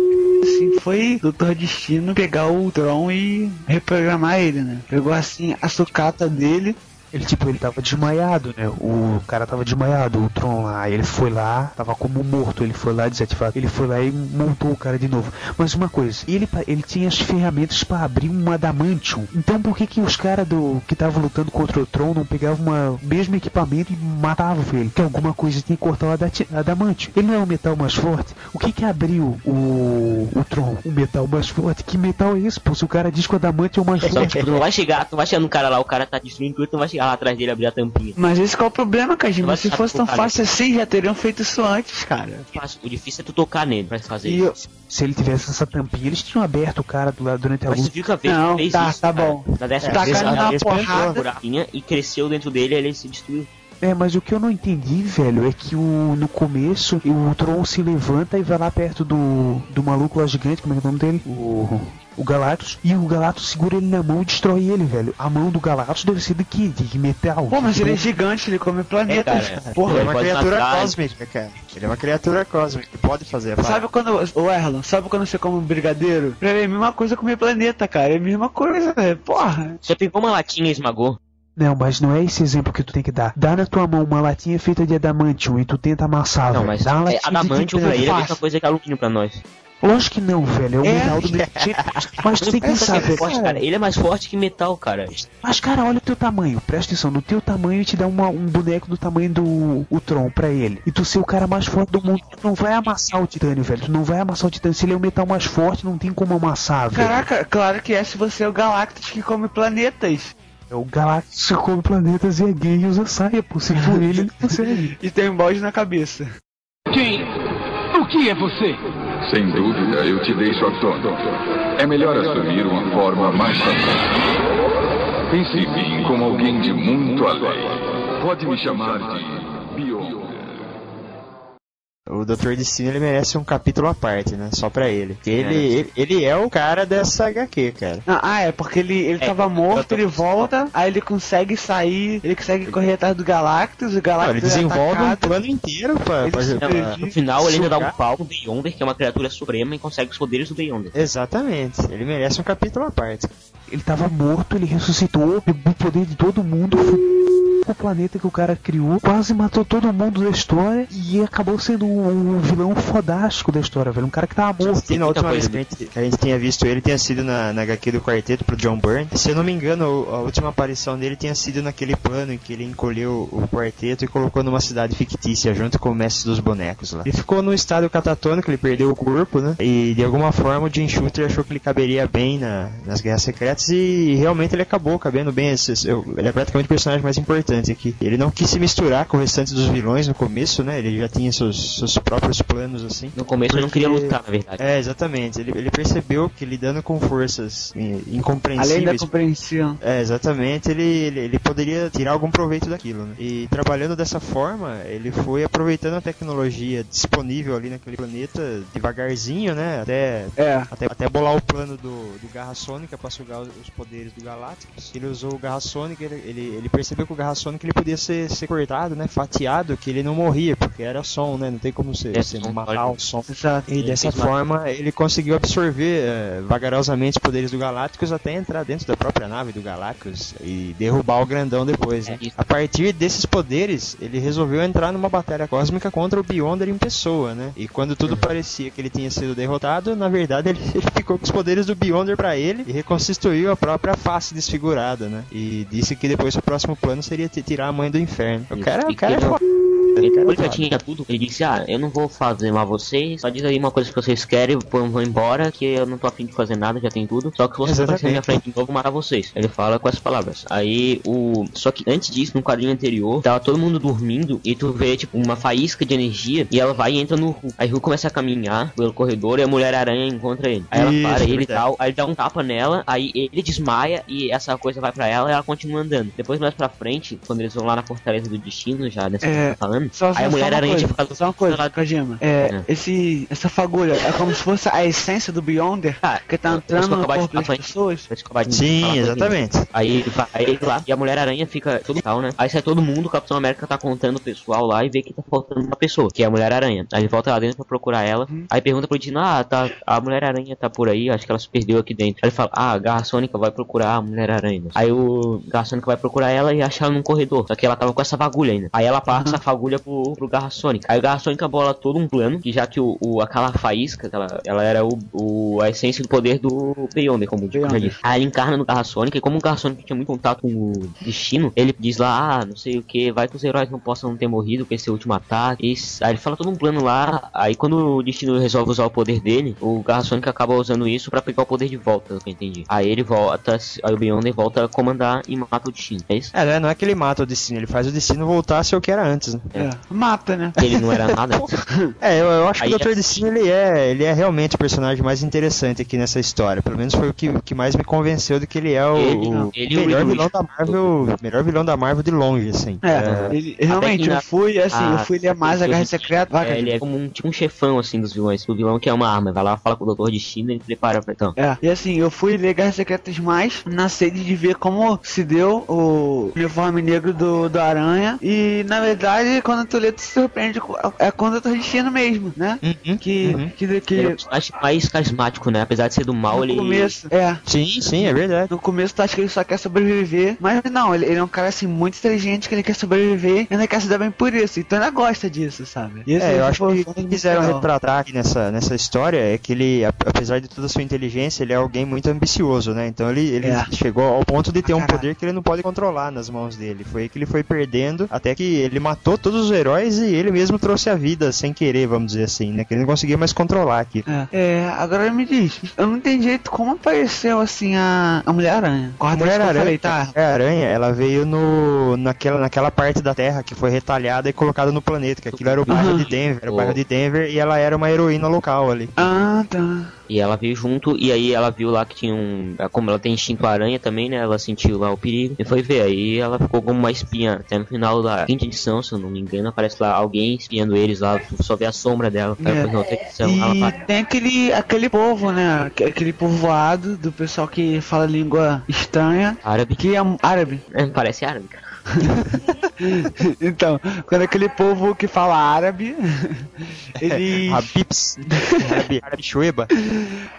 assim, foi Dr. Destino pegar o Tron e reprogramar ele, né? Pegou assim a sucata dele. Ele, tipo, ele tava desmaiado, né? O cara tava desmaiado, o Tron lá. Ele foi lá, tava como morto. Ele foi lá desativar. Ele foi lá e montou o cara de novo. Mas uma coisa, ele, ele tinha as ferramentas pra abrir um adamantium. Então por que que os caras do que estavam lutando contra o Tron não pegavam uma, o mesmo equipamento e matavam ele? Que alguma coisa tinha que cortar o adamantium. Ele não é o metal mais forte? O que que abriu o, o Tron? O metal mais forte? Que metal é esse? Pô, se o cara diz que o adamantium é o mais Só que, forte. tipo, tu não vai chegar, tu não vai chegar no cara lá, o cara tá destruindo tudo, tu não vai chegar atrás dele e abrir a tampinha. Mas esse qual é o problema, Kajima? Se fosse tão fácil assim, já teriam feito isso antes, cara. O difícil é tu tocar nele pra fazer E eu- isso. Se ele tivesse essa tampinha, eles tinham aberto o cara do lado durante a Mas luta. viu que a vez Não, fez tá, isso, tá cara. bom. Na décima Tá vez, na vez porrada. e cresceu dentro dele e ele se destruiu. É, mas o que eu não entendi, velho, é que o, no começo o Tron se levanta e vai lá perto do, do maluco lá gigante, como é que é o nome dele? O, o Galactus. E o Galactus segura ele na mão e destrói ele, velho. A mão do Galactus deve ser de quê? De metal. Pô, mas ele é gigante, ele come planetas, É, cara. cara. Ele é Ele uma criatura cósmica, cara. Ele é uma criatura cósmica que pode fazer. Sabe quando, ô Erlon, sabe quando você come um brigadeiro? Pra ele é a mesma coisa comer planeta, cara. É a mesma coisa, velho. Porra. Já pegou uma latinha e esmagou? Não, mas não é esse exemplo que tu tem que dar. Dá na tua mão uma latinha feita de adamantium e tu tenta amassar, não, mas Dá uma é, latinha de adamantium pra ele é a mesma coisa que alumínio pra nós. Lógico que não, velho. É o É. metal do jeito. Mas tu tem que Pensa pensar, é velho. forte, cara. Ele é mais forte que metal, cara. Mas, cara, olha o teu tamanho. Presta atenção. No teu tamanho, te dá uma- um boneco do tamanho do o Tron pra ele. E tu ser o cara mais forte do mundo, tu não vai amassar o titânio, velho. Tu não vai amassar o titânio. Se ele é o metal mais forte, não tem como amassar, velho. Caraca, claro que é se você é o Galactus que come planetas. É o Galactus que come planetas e é gay e usa saia, pô. Se for ele, ele consegue. E tem um balde na cabeça. Quem? O que é você? Sem dúvida, eu te deixo atônito. É melhor assumir uma forma mais fácil. Pense em mim como alguém de muito além. Pode me chamar de. O Dr. Destino ele merece um capítulo à parte, né? Só pra ele. Porque ele, ele, ele é o cara dessa HQ, cara. Ah, ah, é, porque ele, ele É, tava morto, tô- ele volta, aí ele consegue sair, ele consegue correr atrás do Galactus, o Não, Galactus ele é desenvolve um atacado. plano inteiro pra, Ele pra. No final ele ainda dá um pau no Beyonder, que é uma criatura suprema e consegue os poderes do Beyonder. Exatamente. Ele merece um capítulo à parte. Ele tava morto, ele ressuscitou, pegou o poder de todo mundo, fu- o planeta que o cara criou, quase matou todo mundo da história e acabou sendo um, um vilão fodástico da história, velho. Um cara que tava morto. E na última coisa vez que a, gente, que a gente tinha visto ele, tinha sido na, na HQ do quarteto pro John Byrne. Se eu não me engano, a última aparição dele tinha sido naquele plano em que ele encolheu o quarteto e colocou numa cidade fictícia, junto com o mestre dos bonecos lá. Ele ficou num estado catatônico, ele perdeu o corpo, né? E de alguma forma o Jim Shooter achou que ele caberia bem na, nas Guerras Secretas e realmente ele acabou cabendo bem. Ele é praticamente o personagem mais importante aqui. Ele não quis se misturar com o restante dos vilões no começo, né? Ele já tinha seus, seus próprios planos assim. No começo ele não Porque- queria lutar, na verdade. É, exatamente. Ele, ele percebeu que lidando com forças eh, Além da incompreensíveis. compreensão. É, exatamente, ele, ele, ele poderia tirar algum proveito daquilo, né? E trabalhando dessa forma, ele foi aproveitando a tecnologia disponível ali naquele planeta devagarzinho, né? Até, É. até, até bolar o plano do, do Garra Sônica para sugar os, poderes do Galactus. Ele usou o Garra Sônica, ele, ele, ele percebeu que o Garra Sônica Sonic ele podia ser, ser cortado, né? Fatiado, que ele não morria, porque era som, né? Não tem como você, É, você som, matar pode. o som. Exato. E dessa forma ele conseguiu absorver eh, vagarosamente os poderes do Galactus até entrar dentro da própria nave do Galactus e derrubar o grandão depois. né? É. A partir desses poderes, ele resolveu entrar numa batalha cósmica contra o Beyonder em pessoa, né? E quando tudo parecia que ele tinha sido derrotado, na verdade ele, ele ficou com os poderes do Beyonder pra ele e reconstituiu a própria face desfigurada, né? E disse que depois o próximo plano seria tirar a mãe do inferno. O cara, o E cara é foda. Ele, é foda. tinha tudo, ele disse, ah, eu não vou fazer mal vocês, só diz aí uma coisa que vocês querem, eu vou embora, que eu não tô afim de fazer nada, já tem tudo, só que se vocês aparecerem na minha frente de novo, eu vou matar vocês. Ele fala com essas palavras. Aí, o... Só que antes disso, no quadrinho anterior, tava todo mundo dormindo, e tu vê, tipo, uma faísca de energia, e ela vai e entra no Hulk. Aí o começa a caminhar pelo corredor, e a Mulher-Aranha encontra ele. Aí ela Isso, para ele e tal, aí ele dá um tapa nela, aí ele desmaia, e essa coisa vai pra ela, e ela continua andando. Depois, mais pra frente, quando eles vão lá na Fortaleza do Destino, já nessa É, que tá falando, Só, só, aí a só mulher uma aranha tinha ficado só uma coisa, lá- Kojima. É, É. Esse, essa fagulha é como se fosse a essência do Beyonder Ah, que tá entrando no corpo das pessoas. Sim, exatamente. Aí vai lá e a Mulher-Aranha fica todo tal, né? Aí sai todo mundo, o Capitão América tá contando o pessoal lá e vê que tá faltando uma pessoa, que é a Mulher-Aranha. Aí ele volta lá dentro pra procurar ela. Uhum. Aí pergunta pro Dino, ah, tá, a Mulher-Aranha tá por aí, acho que ela se perdeu aqui dentro. Aí ele fala, ah, a Garra Sônica vai procurar a Mulher-Aranha. Aí o Garra Sônica vai procurar ela e acha ela num corredor. Só que ela tava com essa fagulha ainda. Aí ela passa a fagulha pro, pro Garra Sônica. Aí o Garra Sônica bola todo um plano, que já que o, o- aquela faísca, ela, ela era o, o- a essência do poder do Beyonder, como Beyonder. disse. Aí ele encarna no Garra Sônica, e como o Garra Sônica tinha muito contato com o destino, ele diz lá, ah, não sei o que, vai que os heróis não possam ter morrido com esse último ataque. E, aí ele fala todo um plano lá, aí quando o destino resolve usar o poder dele, o Garra Sônica acaba usando isso pra pegar o poder de volta, que eu entendi. Aí ele volta, aí o Beyonder volta a comandar e mata o destino, é isso? É, né, não é que ele mata o destino, ele faz o destino voltar a ser o que era antes, né? É, mata, né? Ele não era nada. É, eu, eu acho Aí que o Dr. é- Destino ele é, ele é realmente o personagem mais interessante aqui nessa história. Pelo menos foi o que, o que mais me convenceu de que ele é o, Ele- o ele o melhor Reed vilão da Marvel, melhor vilão da Marvel de longe, assim. É, ele, realmente, na- eu fui, assim, eu fui ler mais a Guerra Secreta. É, ele é como um, tipo um chefão, assim, dos vilões. O vilão que é uma arma, vai lá, fala com o Doutor Destino e ele prepara pra então. É, e assim, eu fui ler Guerras Secretas mais na sede de ver como se deu o uniforme negro do, do Aranha. E na verdade, quando tu lê, tu se surpreende. É quando eu tô destino mesmo, né? Uhum, Que, uhum. que, que Ele é mais carismático, né? Apesar de ser do mal, no ele. começo, é. Sim, sim, é verdade. No começo tu acha que ele só quer sobreviver, mas não, ele, ele é um cara assim muito inteligente que ele quer sobreviver e ainda quer se dar bem por isso, então ainda gosta disso, sabe? E isso É, eu acho que o que quiseram legal. retratar aqui nessa, nessa história é que ele, a- apesar de toda a sua inteligência, ele é alguém muito ambicioso, né? Então ele, ele É. chegou ao ponto de ter um Caralho. poder que ele não pode controlar nas mãos dele. Foi aí que ele foi perdendo, até que ele matou todos os heróis e ele mesmo trouxe a vida sem querer, vamos dizer assim, né? Que ele não conseguia mais controlar aqui. É. É, agora me diz, eu não entendi direito como apareceu assim a, a Mulher-Aranha. Mulher-Aranha, falei, tá? a Mulher-Aranha, ela veio no, naquela, naquela parte da Terra que foi retalhada e colocada no planeta, que aquilo era o bairro Aham. de Denver, era o bairro de Denver, e ela era uma heroína local ali. Ah, tá. E ela veio junto, e aí ela viu lá que tinha um. Como ela tem instinto aranha também, né? Ela sentiu lá o perigo e foi ver. Aí ela ficou como uma espinha. Até no final da quinta edição, se eu não me engano, aparece lá alguém espiando eles lá. Tu só vê a sombra dela. É. depois na outra edição ela E vai. tem aquele, aquele povo, né? Aque- Aquele povoado do pessoal que fala língua estranha, Árabe. que é árabe. É, parece árabe, cara. então, quando aquele povo que fala árabe, eles. Habibs, Arabi, Arabi Shueba.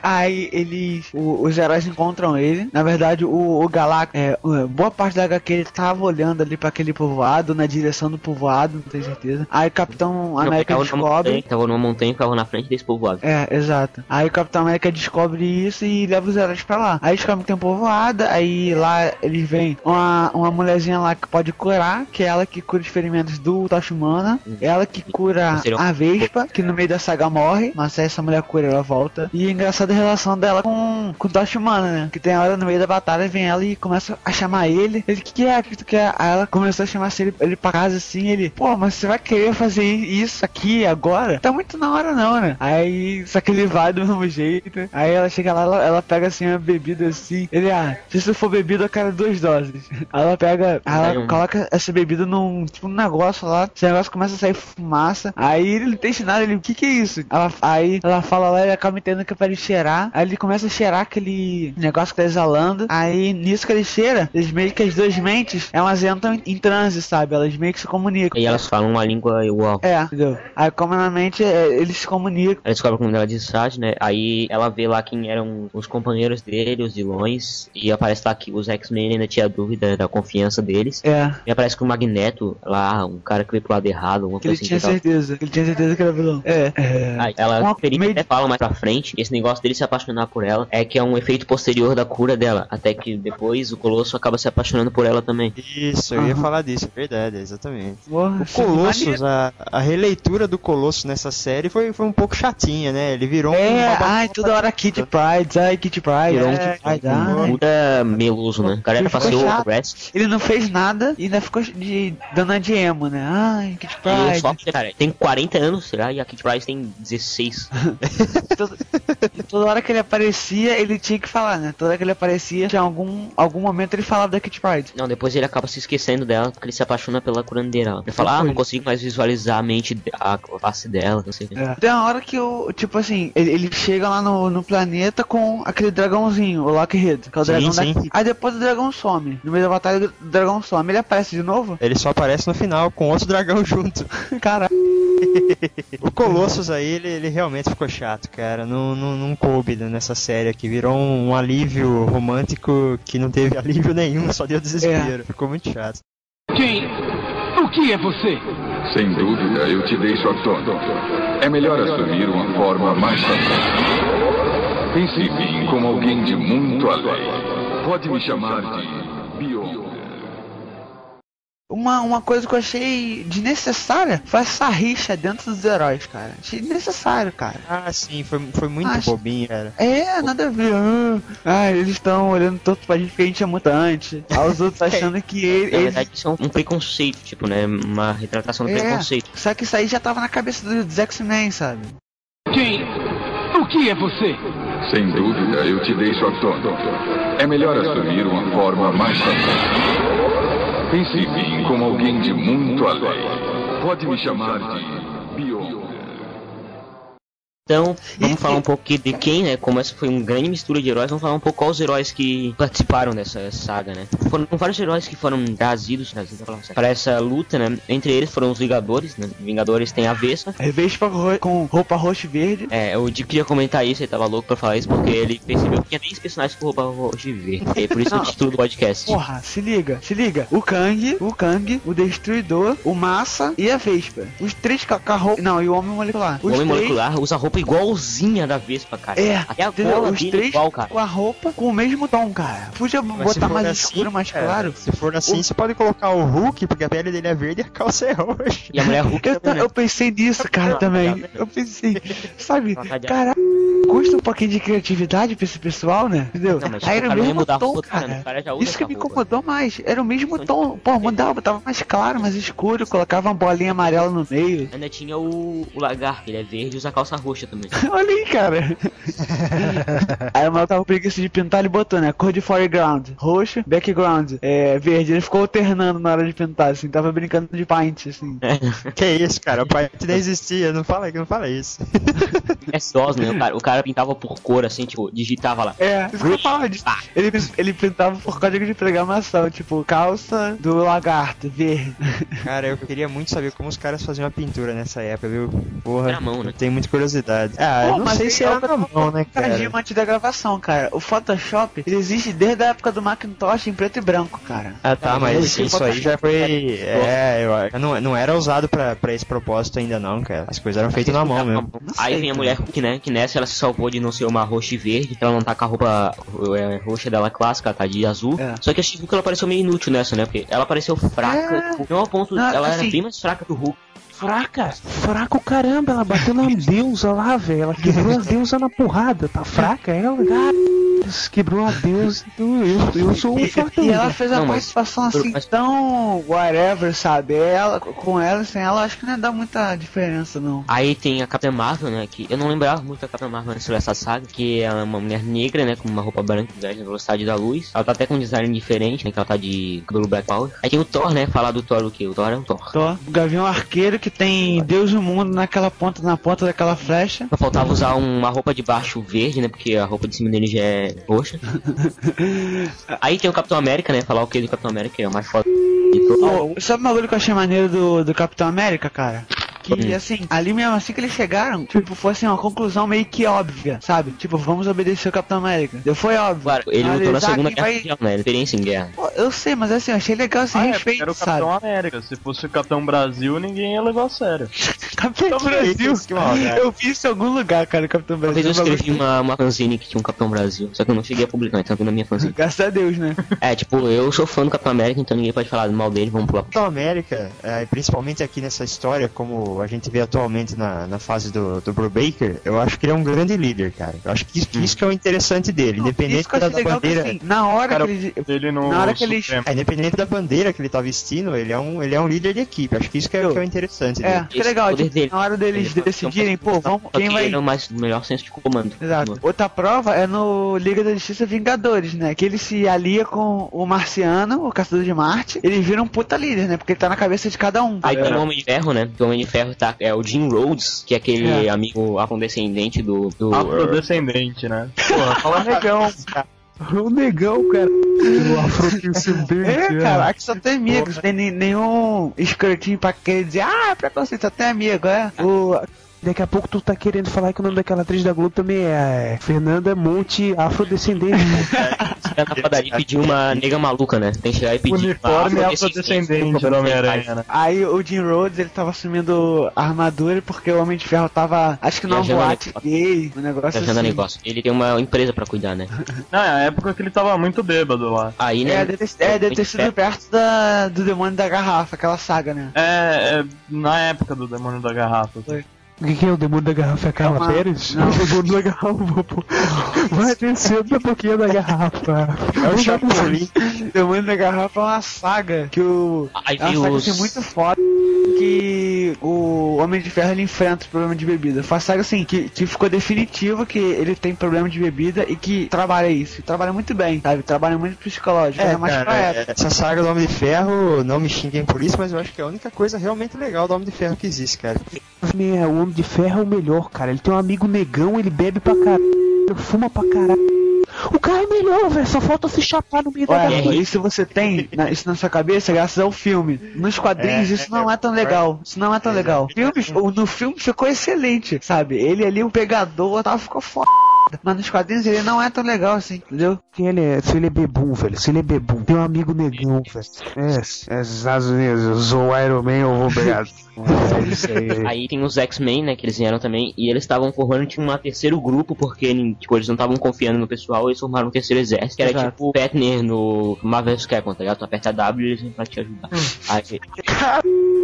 Aí eles. o- os heróis encontram ele. Na verdade, o, o. É, boa parte da HQ ele tava olhando ali pra aquele povoado, na direção do povoado, não tenho certeza. Aí o Capitão América Não, descobre. montanha, Tava numa montanha e ficava na frente desse povoado. É, exato. Aí o Capitão América descobre isso e leva os heróis pra lá. Aí descobre que tem um povoada, aí lá eles veem uma, uma mulherzinha lá que pode curar, que é ela que cura os ferimentos do Toshimana, ela que cura um- a Vespa, que no meio da saga morre, mas essa mulher cura ela volta. E é engraçada a relação dela com, com o Toshimana, né? Que tem hora no meio da batalha, vem ela e começa a chamar ele. Ele, que, que é? Que tu quer? Aí ela começou a chamar ele, ele pra casa assim, ele, pô, mas você vai querer fazer isso aqui agora? Tá muito na hora não, né? Aí, só que ele vai do mesmo jeito. Aí ela chega lá, ela, ela pega assim uma bebida assim. Ele, ah, se isso for bebida, eu quero duas doses. Aí ela pega, ela coloca essa bebida num, tipo, num negócio lá. Esse negócio começa a sair fumaça. Aí ele não tem nada, ele, o que que é isso? Ela, aí ela fala lá, ele acaba entendendo que é pra ele cheirar. Aí ele começa a cheirar aquele negócio que tá exalando. Aí nisso que ele cheira, eles meio que as duas mentes, elas entram em transe, sabe? Elas meio que se comunicam. E elas falam uma língua igual. É, entendeu? Aí como na mente é, eles se comunicam. Ela descobre como ela de Sade, né? Aí ela vê lá quem eram os companheiros dele, os vilões. E aparece lá que os X-Men ainda tinha dúvida da confiança deles. É. E aparece que o Magneto, lá, um cara que veio pro lado errado, alguma Que ele coisa assim. tinha certeza, ele tinha certeza que era vilão. É. é. Aí ela Uma- Felipe meio- até fala mais pra frente esse negócio dele se apaixonar por ela é que é um efeito posterior da cura dela. Até que depois o Colosso acaba se apaixonando por ela também. Isso, eu ia falar disso, é verdade, exatamente. Porra, O Colossus, maneiro. a, a releitura do Colossus nessa série foi, foi um pouco chatinha, né? Ele virou É, uma ai, toda hora Kitty Pride, ai, Kitty Pride, Virou um é, um ai. puta meloso, né? O cara era pra ser o. Ele não fez nada e ainda ficou de dando de emo, né? Ai, Kitty E o Pride. Soft, cara, tem 40 anos, será? E a Kit Price tem 16. Toda, toda hora que ele aparecia, ele tinha que falar, né? Toda hora que ele aparecia, tinha algum, algum momento ele falava da Kitty Pride. Não, depois ele acaba se esquecendo dela porque ele se apaixona pela curandeira. Ele fala, ah, não consigo mais visualizar a mente, a face dela, não sei. o quê. É. Tem uma hora que o, tipo assim, ele, ele chega lá no, no planeta com aquele dragãozinho, o Lockheed, que é o Sim, dragão sim. daqui. Aí depois o dragão some. No meio da batalha, o dragão some. Ele aparece de novo? Ele só aparece no final com outro dragão junto. Caralho. O Colossus aí, ele, ele realmente ficou chato, cara. Não, não, não coube nessa série aqui. Virou um, um alívio romântico que não teve alívio nenhum, só deu desespero. Ficou muito chato. Quem? O que é você? Sem dúvida, eu te deixo atônito. É melhor assumir uma forma mais tranquila. Pense em mim como alguém de muito além. Pode me chamar de. Uma, uma coisa que eu achei desnecessária foi essa rixa dentro dos heróis, cara. Achei desnecessário, cara. Ah, sim, foi, foi muito Acho- bobinho, cara. É, nada a ver. Ah, ah, eles estão olhando tanto pra gente porque a gente é mutante. Aí os outros achando que ele, Na verdade, isso é um, preconceito, tipo, né? Uma retratação do É, preconceito. só que isso aí já tava na cabeça do- dos X-Men, sabe? Quem? O que é você? Sem dúvida, eu te deixo atônito. É melhor assumir uma forma mais tranquila. Pense em mim como alguém de muito além. Pode me chamar de Beyonder. Então, vamos falar um aqui de quem, né? Como essa foi uma grande mistura de heróis, vamos falar um pouco quais os heróis que participaram dessa saga, né? Foram vários heróis que foram trazidos, trazidos essa- para essa luta, né? Entre eles foram os Vingadores, né? Vingadores tem a Vespa. Vespa ro- com roupa roxa e verde. É, o Dick queria comentar isso, ele tava louco pra falar isso, porque ele percebeu que tinha 10 personagens com roupa roxa e verde. E por isso o título do podcast. Porra, se liga, se liga. O Kang, o Kang, o Destruidor, o Massa e a Vespa. Os três com a- a roupa. Não, e o Homem Molecular. O Os Homem três- Molecular usa roupa igualzinha da Vespa, cara. É, Até a gola Os dele é três igual, cara. com a roupa com o mesmo tom, cara. Podia Mas botar mais assim, escuro, mais cara, claro. Se for assim, você pode colocar o Hulk, porque a pele dele é verde e a calça é roxa. E a mulher Hulk Eu, também, né? eu pensei nisso, cara, Tá também. vendo? Eu pensei, sabe, cara, custa um pouquinho de criatividade pra esse pessoal, né? Entendeu? Não, mas Aí o era o não mesmo tom, cara, cara. o cara Isso que me roupa. incomodou mais. Era o mesmo tom. Pô, mudava, tava mais claro, mais escuro, colocava uma bolinha amarela no meio. Ainda tinha o, o lagarto, ele é verde e usa calça roxa também. Olha aí, cara. Aí o maluco tava com preguiça de pintar, ele botou, né? Cor de foreground, roxo, background, é, verde. Ele ficou alternando na hora de pintar, assim, tava brincando de paint, assim. Que isso, cara? O pai nem existia, não fala, não fala isso. É sós, né? O cara, o cara pintava por cor, assim, tipo, digitava lá. É, isso que eu falo disso. Ele, ele pintava por código de programação, tipo, calça do lagarto, verde. Cara, eu queria muito saber como os caras faziam a pintura nessa época, viu? Porra, na mão, né? eu tenho muita curiosidade. Ah, eu Pô, não mas sei se é era na eu mão, né, cara? Cara, antes da gravação, cara. O Photoshop, ele existe desde a época do Macintosh em preto e branco, cara. Ah, tá, Cara, mas isso aí já foi. É, eu acho. Não, não era usado pra, pra esse propósito ainda, não, cara. As coisas eram feitas na mão mesmo. Aí vem a mulher Hulk, né? Que nessa ela se salvou de não ser uma roxa e verde, ela não tá com a roupa é, roxa dela clássica, tá de azul. É. Só que a She-Hulk ela pareceu meio inútil nessa, né? Porque ela pareceu fraca, É. não ao ponto, Não, ela era assim- bem mais fraca que o Hulk. Fraca? Fraca o caramba, ela bateu na deusa lá, velho. Ela quebrou a deusa na porrada. Tá fraca ela? quebrou a deusa, então eu, eu sou um E, fortão. e ela fez a Não, mas- participação assim mas- tão whatever, sabe? Ela, com ela e sem ela, acho que não dá muita diferença, não. Aí tem a Capitã Marvel, né? Que eu não lembrava muito da Capitã Marvel antes dessa saga, que ela é uma mulher negra, né? Com uma roupa branca que viaja na velocidade da luz. Ela tá até com um design diferente, né? Que ela tá de cabelo Black Power. Aí tem o Thor, né? Falar do Thor o que? O Thor é o Thor. Thor, o Gavião Arqueiro que tem Deus e o mundo naquela ponta, na ponta daquela flecha. Só faltava usar uma roupa de baixo verde, né? Porque a roupa de cima dele já é roxa. Aí tem o Capitão América, né? Falar o que do Capitão América, que é o mais foda. Oh, sabe o bagulho que eu achei maneiro do, do Capitão América, cara? Que assim, ali mesmo assim que eles chegaram, tipo, foi assim, uma conclusão meio que óbvia, sabe? Tipo, vamos obedecer o Capitão América. Deu, Foi óbvio. Claro, ele lutou na Segunda Guerra vai- Mundial, né? Experiência em guerra. Pô, Eu sei, mas assim, eu achei legal esse Ah, é, respeito, era o sabe? Capitão América. Se fosse o Capitão Brasil, ninguém ia levar a sério. Capitão Brasil. Que maldade. Eu vi isso em algum lugar, cara, o Capitão Brasil. vez eu é escrevi uma, uma fanzine que tinha um Capitão Brasil, só que eu não cheguei a publicar, então na minha fanzine. Graças a Deus, né? É, tipo, eu sou fã do Capitão América, então ninguém pode falar mal dele, vamos pular. Capitão América, é, principalmente aqui nessa história, como a gente vê atualmente na, na fase do, do Brubaker, eu acho que ele é um grande líder, cara. Eu acho que isso, isso que é o interessante dele, independente que eu da, da que, bandeira. assim, na hora Cara, que ele... Ele no Na hora que ele-. É, independente da bandeira que ele tá vestindo, ele é um, ele é um líder de equipe. Acho que isso que é, que é o interessante É, dele. que legal, tipo, dele. na hora deles Ele fala, decidirem, pô, vamos, quem que vai... ele é o mais, melhor senso de comando. Exato. Outra prova é no Liga da Justiça Vingadores, né? Que ele se alia com o Marciano, o Caçador de Marte. Ele vira um puta líder, né? Porque ele tá na cabeça de cada um. Aí tem o Homem de Ferro, né? O Homem de Ferro tá, é o Jim Rhodes, que é aquele É. amigo afrodescendente do. do Afrodescendente, né? Porra, fala negão. O negão, cara. O afrodescendente. É, é. cara, aqui só tem amigos, não tem nenhum escrotinho pra querer dizer, ah, é preconceito, só tem amigo, é. O, Daqui a pouco tu tá querendo falar que o nome daquela atriz da Globo também é, é Fernanda Monte Afrodescendente. Chega na padaria e pedir uma nega maluca, né? Tem que chegar e pedir. Uniforme afrodescendente do Homem-Aranha, né? aí o Jim Rhodes, ele tava assumindo a armadura porque o Homem de Ferro tava, acho que numa Viajando boate negócio. gay, um negócio assim. negócio. Ele tem uma empresa pra cuidar, né? Não, é a época que ele tava muito bêbado lá. Aí, né? É, deve é, deve ter sido perto da, do demônio da garrafa, aquela saga, né? É, é na época do Demônio da Garrafa. Foi. O que, que é o demônio da garrafa? É a Carla É uma- Pérez? não. O demônio da garrafa, pô. Vai descendo um pouquinho da garrafa. É o Chapolin. O demônio da garrafa é uma saga que o. Aí É uma saga assim, muito foda que o Homem de Ferro ele enfrenta o problema de bebida. Foi uma saga assim que, que ficou definitivo que ele tem problema de bebida e que trabalha isso. E trabalha muito bem, sabe? Trabalha muito psicológico. É, É, mais cara, pra é, essa saga do Homem de Ferro, não me xinguem por isso, mas eu acho que é a única coisa realmente legal do Homem de Ferro que existe, cara. É, o Homem de Ferro é o melhor, cara. Ele tem um amigo negão, ele bebe pra caralho, fuma pra caralho. O cara é melhor, velho. Só falta se chapar no meio da garrafa. isso você tem na- isso na sua cabeça graças ao filme. Nos quadrinhos É, isso não é tão legal. Isso não é tão legal. Filmes, no filme ficou excelente, sabe? Ele ali, o pegador, tal, ficou foda. Mas nos quadrinhos ele não é tão legal assim, entendeu? Se ele é, se ele é bebum, velho. Se ele é bebum. Tem um amigo negão, velho. É, é Estados Unidos. Eu sou o Iron Man, eu vou pegar. É isso aí. Aí tem os X-Men, né, que eles vieram também, e eles estavam formando tipo, um terceiro grupo, porque tipo, eles não estavam confiando no pessoal, eles formaram um terceiro exército, que era Exato. tipo o Petner no Marvel vs Capcom, tá ligado? Tu aperta W e eles vêm pra te ajudar. Aí,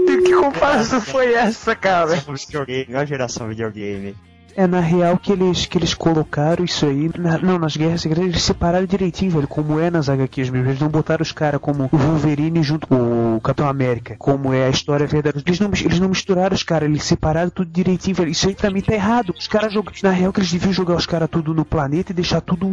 Que comparação foi essa, cara? Videogame, a geração videogame. É na real que eles, que eles colocaram isso aí. na- não, nas guerras secretas eles separaram direitinho, velho. Como é nas HQs mesmo. Eles não botaram os caras como o Wolverine junto com o Capitão América. Como é a história verdadeira. Eles não, eles não misturaram os caras, eles separaram tudo direitinho, velho. Isso aí pra mim tá errado. Os caras jogam. Na real que eles deviam jogar os caras tudo no planeta e deixar tudo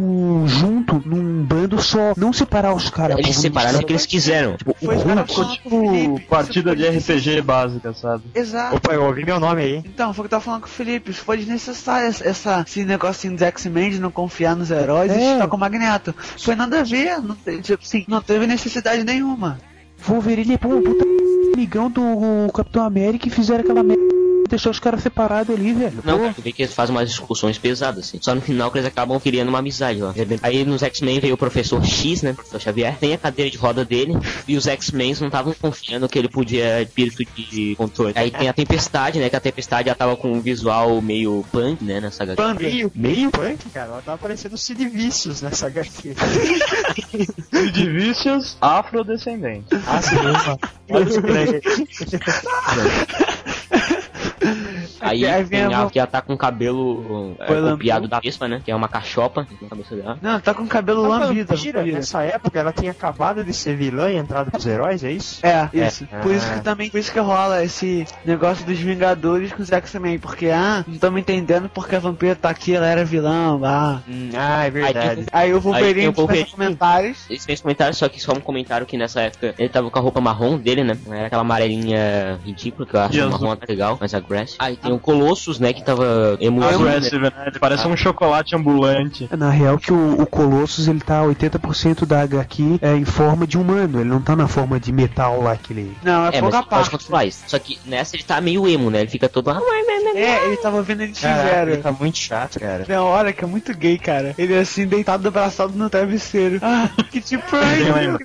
junto, num bando só. Não separar os caras. eles separaram misturar- porque eles quiseram. Tipo, Foi os caras falando com o Tipo, Felipe. partida de RPG básica, sabe? Exato. Opa, eu ouvi meu nome aí. Então, foi o que eu tava falando com o Felipe. Isso foi desnecessário, essa, essa- esse negocinho dos X-Men de não confiar nos heróis e É. estar com o Magneto. Foi nada a ver, não, tipo assim, não teve necessidade nenhuma. Wolverine é um puta amigão do Capitão América e fizeram aquela merda. Deixar os caras separados ali, velho. Não, Pô. cara, tu vê que eles fazem umas discussões pesadas, assim. Só no final que eles acabam criando uma amizade lá. Aí nos X-Men veio o professor X, né? Professor Xavier. Tem a cadeira de roda dele. E os X-Men não estavam confiando que ele podia espírito de controle. Aí tem a Tempestade, né? Que a Tempestade já tava com um visual meio punk, né? Nessa HQ. Meio, meio punk, cara. Ela tava parecendo o Cid Vicious nessa HQ. E de vícios afrodescendentes. Ah, sim, Olha os Aí vem tem a- a que ela tá com o cabelo é, Foi copiado da Vespa, né? Que é uma cachopa na cabeça dela. Não, tá com o cabelo Ah, lambido. Vampira. nessa época ela tinha acabado de ser vilã e entrado pros heróis, é isso? É, isso. É. Por isso Ah. que também, por isso que rola esse negócio dos Vingadores com os X-Men, porque, ah, não estamos entendendo porque a vampira tá aqui, ela era vilã, ah. Hum, ah, é verdade. Aí o Aí Wolverine tem o faz Wolverine. comentários. Esse fez comentário, só que só um comentário que nessa época ele tava com a roupa marrom dele, né? Era aquela amarelinha ridícula, que eu acho o marrom até legal, mas agressivo. Aí tem o Colossus, né? Que tava emulando. Aggressive, né? Ele parece um chocolate ambulante. Na real que o, o Colossus ele tá 80% da HQ é, em forma de humano, ele não tá na forma de metal lá que ele. Não, é, É, mas pode parte. isso. Só que nessa ele tá meio emo, né? Ele fica todo. "Ah, mas- mas- mas-" É, ele tava vendo ele fizeram. ele tá muito chato, cara. Não, olha que é muito gay, cara. Ele assim, deitado, abraçado no travesseiro. Ah, que tipo, ai, meu.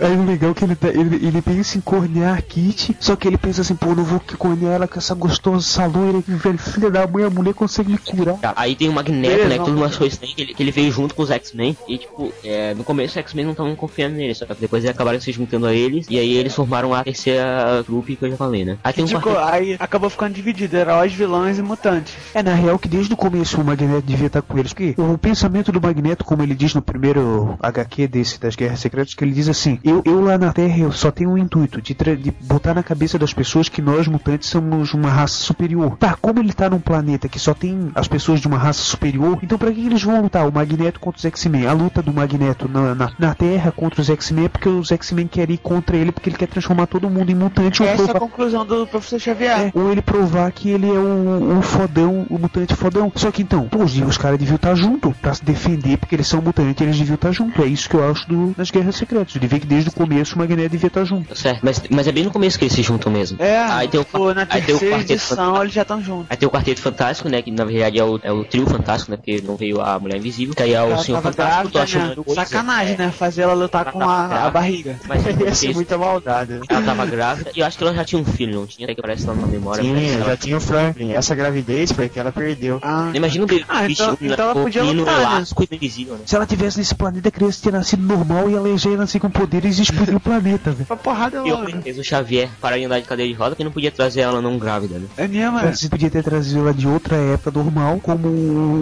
Aí o legal é que ele, tá, ele, ele pensa em cornear a Kitty, só que ele pensa assim, pô, não vou cornear ela com essa gostosa, essa loira, que velho, filha da mãe, a mulher consegue me curar. Aí tem o Magneto, Beleza, né? Que todo mundo vamos. achou estranho, que ele, que ele veio junto com os X-Men. E, tipo, é, no começo os X-Men não estavam confiando nele, só que depois eles acabaram se juntando a eles. E aí eles formaram a terceira trupe que eu já falei, né? Aí tem um Tipo, aí acabou ficando dividido, heróis, vilões e mutantes. É, na real que desde o começo o Magneto devia estar com eles, porque o pensamento do Magneto, como ele diz no primeiro HQ desse das Guerras Secretas, que ele diz assim, eu, eu lá na Terra eu só tenho um intuito de, tra- de botar na cabeça das pessoas que nós mutantes somos uma raça superior. Tá, como ele tá num planeta que só tem as pessoas de uma raça superior, então pra que eles vão lutar? O Magneto contra os X-Men. A luta do Magneto na, na, na Terra contra os X-Men é porque os X-Men querem ir contra ele porque ele quer transformar todo mundo em mutante ou Essa é a provar- conclusão do professor Xavier. é, ou ele provar que ele é o, o fodão, o mutante fodão. Só que então, pô, os, caras deviam estar junto pra se defender, porque eles são mutantes, eles deviam estar junto. É isso que eu acho do, das Guerras Secretas. Eu devia que desde o começo o Magneto devia estar junto. Certo, mas, mas é bem no começo que eles se juntam mesmo. É, Aí tem o, pô, na aí tem o terceira edição eles já estão juntos. Aí tem o Quarteto Fantástico, né? Que na verdade é o, é o trio fantástico, né? Porque não veio a Mulher Invisível. Que aí é o Ela Senhor Fantástico, grávida, né? Sacanagem, né? Fazer ela lutar com a, a barriga. Mas ser contexto, muita maldade. né? ela tava grávida e eu acho que ela já tinha um filho, não tinha? Até que aparece lá na memória. Tinha, Ela- já tinha o Franklin. Essa gravidez foi que ela perdeu. Ah, Imagina o bebê, Ah, então- bicho, então ela podia lutar, né? elástico e invisível, né? Se ela tivesse nesse planeta, a criança tinha nascido normal e ela já ia nascer com poderes e explodir o planeta, velho. pra porrada E logo. eu fez o Xavier parar de andar de cadeira de roda que não podia trazer ela não grávida, né? É minha, mano. Você podia ter trazido ela de outra época normal, como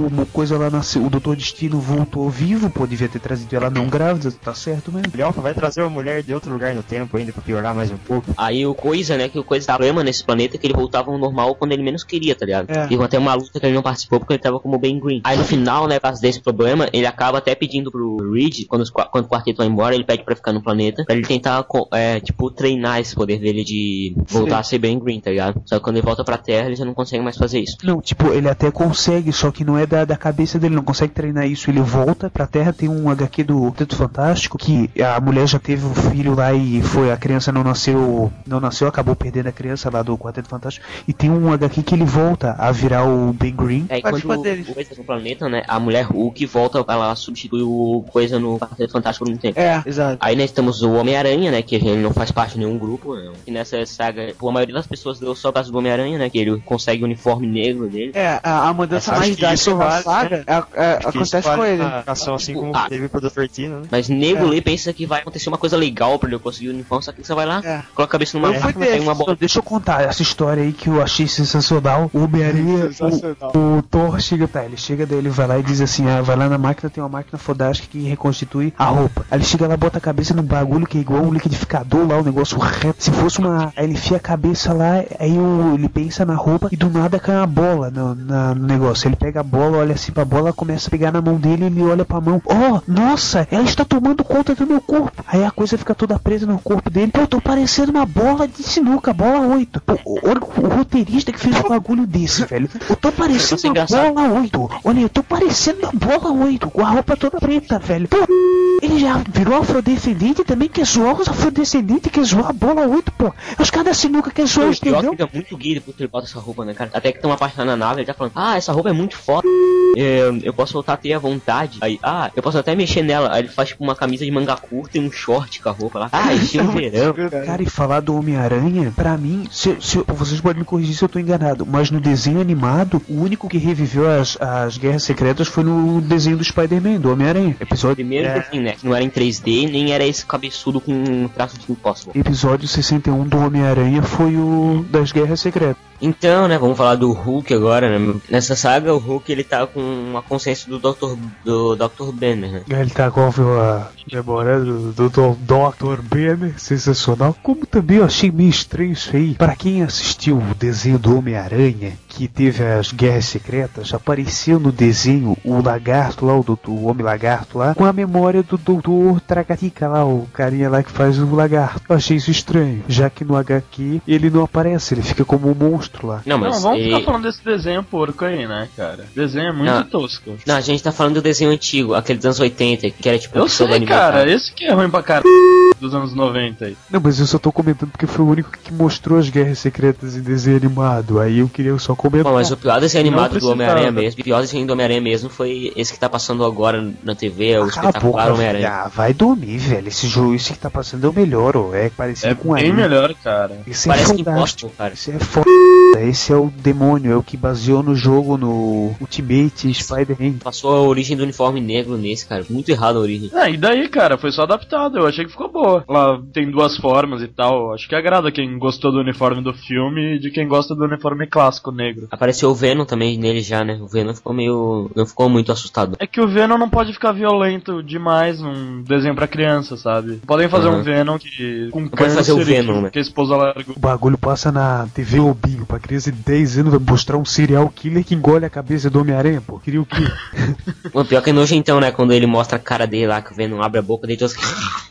uma coisa lá nasceu. O Doutor Destino voltou vivo, pô, devia ter trazido ela não grávida, tá certo mesmo. Bilhofa vai trazer uma mulher de outro lugar no tempo ainda pra piorar mais um pouco. Aí o Coisa, né, que o Coisa tava problema nesse planeta que ele voltava ao normal quando ele menos queria, tá ligado? É. E até uma luta que ele não participou porque ele tava como Ben Green. Aí no final, né, por causa desse problema, ele acaba até pedindo pro Reed, quando, os qua- quando o quarteto vai embora, ele pede pra ficar no planeta, pra ele tentar, é, tipo, treinar esse poder dele de voltar a ser Ben Green, tá ligado? Só que quando ele volta pra Terra, ele já não consegue mais fazer isso. Não, tipo, ele até consegue, só que não é da, da cabeça dele, não consegue treinar isso. Ele volta pra Terra, tem um HQ do Teto Fantástico, que a mulher já teve um filho lá e foi, a criança não nasceu, não nasceu, acabou perdendo a criança lá do Quarteto Fantástico. E tem um HQ que ele volta a virar o Ben Green. É, e quando o Coisa no planeta, né, a mulher Hulk volta, ela substitui o Coisa no Quarteto Fantástico por um tempo. É, exato. Aí nós temos o Homem-Aranha, né? Que ele não faz parte de nenhum grupo. Né, e nessa saga, a maioria das pessoas deu só o caso do Homem-Aranha, né? Que ele consegue o uniforme negro dele. É, a, a mudança Acho mais drástica da vale, saga é, é, acontece com ele. Ação, assim como Ah. teve pro né? Mas nego É. lê pensa que vai acontecer uma coisa legal pra ele conseguir o uniforme, só que você vai lá, É. coloca a cabeça numa Eu tem desse, uma bola. Deixa eu contar essa história aí que eu achei sensacional. O Homem-Aranha, o, o Thor chega, tá, ele chega daí, ele vai lá e diz assim, ah, vai lá na máquina, tem uma máquina fodástica que reconstitui a roupa. Aí ele chega lá, bota a cabeça num bagulho que é igual um liquidificador lá, um negócio reto. Se fosse uma... Aí ele enfia a cabeça lá, aí o, ele pensa na roupa e do nada cai uma bola no, na- no negócio. Ele pega a bola, olha assim pra bola, começa a pegar na mão dele, ele olha pra mão. Oh, nossa, ela está tomando conta do meu corpo. Aí a coisa fica toda presa no corpo dele. Pô, eu tô parecendo uma bola de sinuca, bola 8. Pô, olha o, roteirista que fez um bagulho desse, velho. Eu tô parecendo é uma engraçado. bola 8. Olha, eu tô parecendo uma bola 8, com a roupa toda preta, velho. Pô, ele já virou afrodescendente e também quer zoar os afrodescendentes, quer zoar a bola 8, pô. Os caras da sinuca quer zoar, entendeu? muito gay depois que ele bota essa roupa, né, cara? Até que tem uma parte lá na nave, ele tá falando, ah, essa roupa é muito foda. É, eu posso voltar a ter a vontade. Aí, ah, eu posso até mexer nela. Aí ele faz tipo uma camisa de manga curta e um short com a roupa lá. Ah, estilo verão. Cara, e falar do Homem-Aranha, pra mim, se, se- vocês podem me corrigir se eu tô enganado, mas no desenho animado, o único que reviveu as, as Guerras Secretas foi no desenho do Spider-Man, do Homem-Aranha. Episódio, Primeiro que assim, né? Que não era em 3D, nem era esse cabeçudo com um traço de impossible. episódio 61 do Homem-Aranha foi o das Guerras Secretas. secreto. Então, né, vamos falar do Hulk agora, né? Nessa saga, o Hulk, ele tá com uma consciência do Dr. do Dr. Banner, né? Ele tá com a memória do, do, do Dr. Banner, sensacional. Como também eu achei meio estranho isso aí. Pra quem assistiu o desenho do Homem-Aranha, que teve as guerras secretas, apareceu no desenho o lagarto lá, o, o homem lagarto lá, com a memória do doutor Tragatica lá, o carinha lá que faz o lagarto. Eu achei isso estranho, já que no HQ ele não aparece, ele fica como um monstro lá. Não, mas não, vamos ele- ficar falando desse desenho porco aí, né, cara? Desenho é muito Não. tosco. Não, a gente tá falando do desenho antigo, aquele dos anos 80, que era tipo Eu sei, pseudo cara, animado. esse que é ruim pra caralho dos anos 90 aí. Não, mas eu só tô comentando porque foi o único que mostrou as guerras secretas em desenho animado. Aí eu queria só comentar. Bom, mas o pior desenho animado do. Homem-Aranha mesmo, o pior desenho do Homem-Aranha mesmo foi esse que tá passando agora na TV, é o espetacular Homem-Aranha. Ah, vai dormir, velho. Esse jogo, esse que tá passando é o melhor, ó. É parecido É com bem anime. melhor, cara. Esse é Parece que fantástico. imposto, cara. Esse é foda. Esse é o demônio, é o que baseou no jogo no Ultimate Spider-Man. Passou a origem do uniforme negro nesse, cara. Muito errado a origem. Ah, e daí, cara, foi só adaptado. Eu achei que ficou boa. Ela tem duas formas e tal. Acho que agrada quem gostou do uniforme do filme e de quem gosta do uniforme clássico negro. Apareceu o Venom também nele já, né? O Venom ficou meio. não ficou muito assustado. É que o Venom não pode ficar violento demais num desenho pra criança, sabe? Podem fazer Uhum. um Venom que. com pode fazer o câncer Venom, que, né? que a esposa largou. O bagulho passa na TV Lobinho. Pra criança de 10 anos vai mostrar um serial killer que engole a cabeça do Homem-Aranha, pô. Queria o quê? O pior que é nojentão, né? Quando ele mostra a cara dele lá, que o Venom abre a boca dele, todos...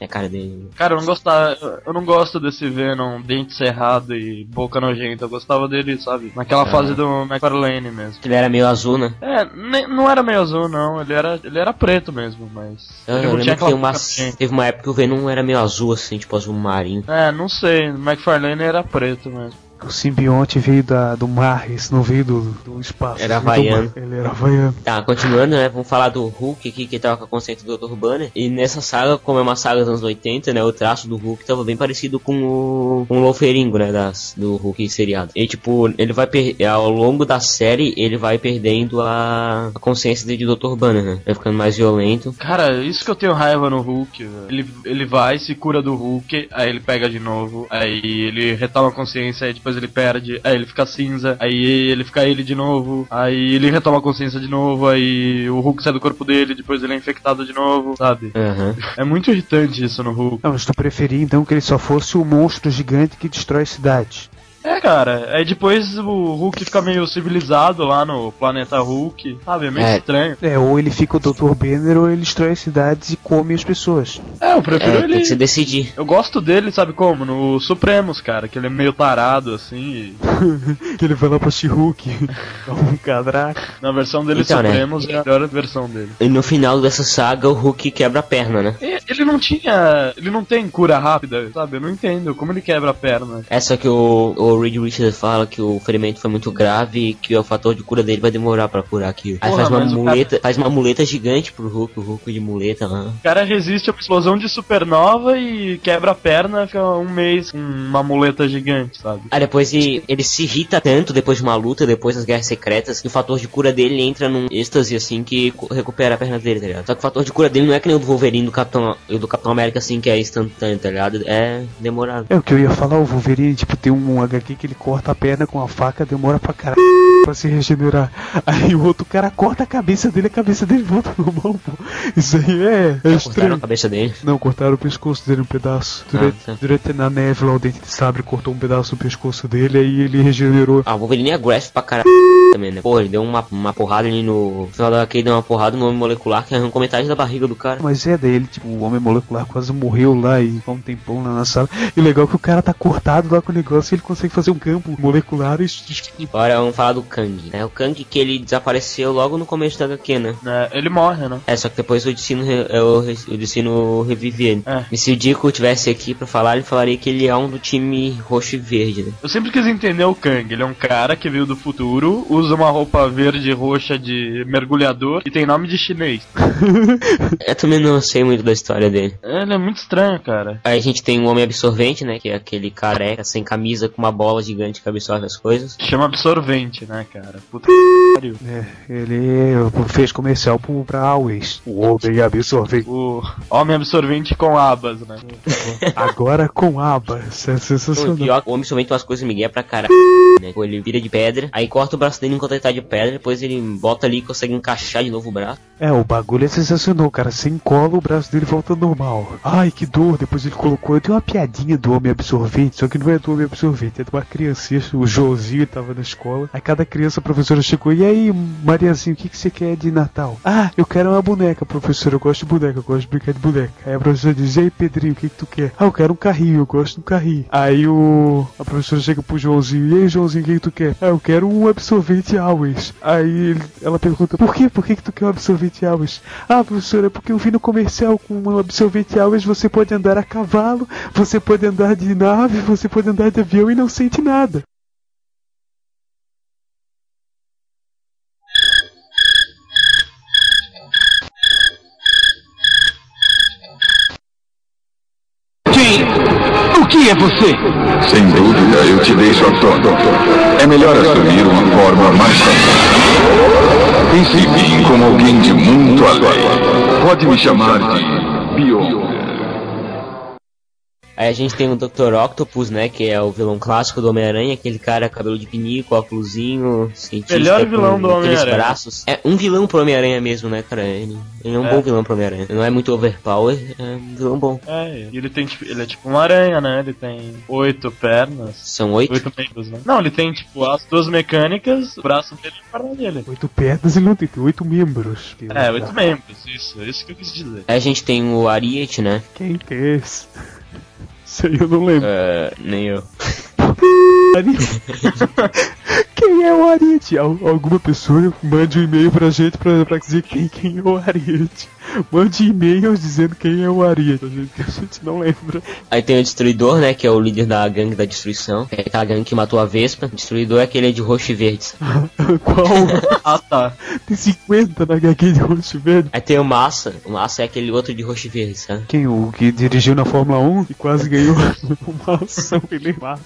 é a cara dele. Cara, eu não gostava. Eu não gosto desse Venom dente cerrado e boca nojenta. Eu gostava dele, sabe? Naquela fase do McFarlane mesmo. Ele era meio azul, né? É, nem- não era meio azul, não. Ele era, ele era preto mesmo, mas. Eu, ele eu não lembro que tem aquela uma, teve uma época que o Venom era meio azul, assim, tipo azul marinho. É, não sei. McFarlane era preto mesmo. O simbionte veio da, do mar, esse não veio do, do espaço. Era havaiano. Ele era havaiano. Tá, continuando, né? Vamos falar do Hulk aqui, que tava com a consciência do Dr. Banner. E nessa saga, como é uma saga dos anos 80, né? O traço do Hulk tava bem parecido com o, com o Wolferingo, né? Das, do Hulk seriado. E tipo, ele vai per- ao longo da série, ele vai perdendo a, a consciência de Dr. Banner, né? Vai ficando mais violento. Cara, isso que eu tenho raiva no Hulk. Ele, ele vai, se cura do Hulk, aí ele pega de novo, aí ele retoma a consciência, aí depois ele perde, aí ele fica cinza, aí ele fica ele de novo, aí ele retoma a consciência de novo, aí o Hulk sai do corpo dele, depois ele é infectado de novo, sabe? Aham. É muito irritante isso no Hulk. Não, mas tu preferia então que ele só fosse o monstro gigante que destrói cidades. É, cara, aí depois o Hulk fica meio civilizado lá no planeta Hulk, sabe? É meio É. estranho. É, ou ele fica o Dr. Banner ou ele destrói cidades e come as pessoas. É, eu prefiro É, ele. tem que se decidir. Eu gosto dele, sabe como? No Supremos, cara, que ele é meio tarado, assim. e que ele vai lá pra She-Hulk, um cadraco. Na versão dele, Então, né? Supremos é a melhor versão dele. E no final dessa saga, o Hulk quebra a perna, né? E Ele não tinha. Ele não tem cura rápida, sabe? Eu não entendo como ele quebra a perna. É só que o, o Reed Richards fala que o ferimento foi muito grave e que o fator de cura dele vai demorar pra curar aquilo. Aí Porra, faz uma muleta, faz uma muleta gigante pro Hulk, o Hulk de muleta lá. O cara resiste a uma explosão de supernova e quebra a perna, fica um mês com uma muleta gigante, sabe? Aí depois ele, ele se irrita tanto depois de uma luta, depois das guerras secretas, que o fator de cura dele entra num êxtase assim que recupera a perna dele, tá ligado? Só que o fator de cura dele não é que nem o do Wolverine do Capitão, do Capitão América assim, que é instantâneo, tá ligado? É demorado. É o que eu ia falar, o Wolverine, tipo, tem um HQ que ele corta a perna com a faca, demora pra caralho pra se regenerar. Aí o outro cara corta a cabeça dele, a cabeça dele volta normal, pô. Isso aí é, é Cortaram a cabeça dele. Não, cortaram o pescoço dele um pedaço. Durante, Ah, tá. durante na neve lá, o dente de sabre cortou um pedaço do pescoço dele, aí ele regenerou. Ah, o Wolverine é aggressive pra caralho também, né? Pô, ele deu uma, uma porrada ali no. No final da ele deu uma porrada no homem molecular que arrancou metade da barriga do cara. Mas é, daí ele, tipo, o homem molecular quase morreu lá e ficou um tempão lá na sala. E o legal é que o cara tá cortado lá com o negócio e ele consegue fazer um campo molecular e. Agora vamos falar do Kang, né? O Kang que ele desapareceu logo no começo da HQ, né? É, ele morre, né? É, só que depois o Destino, re- é, o, re- o Destino revive ele. É. E se o Dico tivesse aqui pra falar, ele falaria que ele é um do time roxo e verde, né? Eu sempre quis entender o Kang. Ele é um cara que veio do futuro, usa uma roupa verde e roxa de mergulhador e tem nome de chinês. Eu também não sei muito da história dele. Ele é muito estranho, cara. Aí a gente tem o Homem Absorvente, né? Que é aquele careca sem camisa com uma bola gigante que absorve as coisas. Chama absorvente, né, cara? Puta que pariu. É, ele fez comercial pro, pra Always. O homem absorvente. O homem absorvente com abas, né? Agora com abas. É O sensacional. pior, o Homem Absorvente umas coisas migué pra caralho, né? Tipo, Ele vira de pedra, aí corta o braço dele enquanto ele tá de pedra, depois ele bota ali e consegue encaixar de novo o braço. É, o bagulho é sensacional, cara. Você encola, o braço dele volta normal. Ai, que dor. Depois ele colocou. Tem uma piadinha do homem absorvente, só que não é do homem absorvente, é de uma criancinha. O Joãozinho tava na escola. Aí cada criança, a professora chegou. E aí, Mariazinho, o que, que você quer de Natal? Ah, eu quero uma boneca, professora. Eu gosto de boneca, eu gosto de brincar de boneca. Aí a professora diz: E aí, Pedrinho, o que, que tu quer? Ah, eu quero um carrinho, eu gosto de um carrinho. Aí o. A professora chega pro Joãozinho. E aí, Joãozinho, o que, que tu quer? Ah, eu quero um absorvente Always. Aí ele- ela pergunta: Por quê? Por que, que tu quer um absorvente Always? Ah, professora, é porque eu vi no comercial com um absorvente Always você pode andar a cavalo, você pode andar de nave, você pode andar de avião e não sente nada. Que é você? Sem dúvida, eu te deixo atônito. É melhor assumir uma forma mais. Pense em mim como alguém de muito além. Pode me chamar de Beyonder. Aí a gente tem o Dr. Octopus, né? Que é o vilão clássico do Homem-Aranha, aquele cara cabelo de pinico, óculosinho, cientista. Melhor com vilão do Homem-Aranha. braços. É um vilão pro Homem-Aranha mesmo, né, cara? Ele, ele é um É. bom vilão pro Homem-Aranha. Não é muito overpower, é um vilão bom. É, e ele tem tipo, ele é tipo uma aranha, né? Ele tem oito pernas. São oito? Oito membros, né? Não, ele tem tipo as duas mecânicas, o braço dele e a perna dele. Oito pernas e não tem, tem oito membros. É, oito membros, isso, isso que eu quis dizer. Aí a gente tem o Ariete, né? Quem que é esse? Isso aí eu não lembro. É, nem eu. Quem é o Ariete? Al- alguma pessoa mande um e-mail pra gente pra, pra dizer quem, quem é o Ariete. Mande e-mails dizendo quem é o Ariete, gente, que a gente não lembra. Aí tem o Destruidor, né? Que é o líder da gangue da destruição. É aquela gangue que matou a Vespa. O Destruidor é aquele de roxo e verde. sabe? Qual? Ah tá. Tem 50 na HQ de roxo verde. Aí tem o Massa. O Massa é aquele outro de roxo e verde, sabe? Quem? O que dirigiu na Fórmula 1 e quase ganhou uma ação ele massa.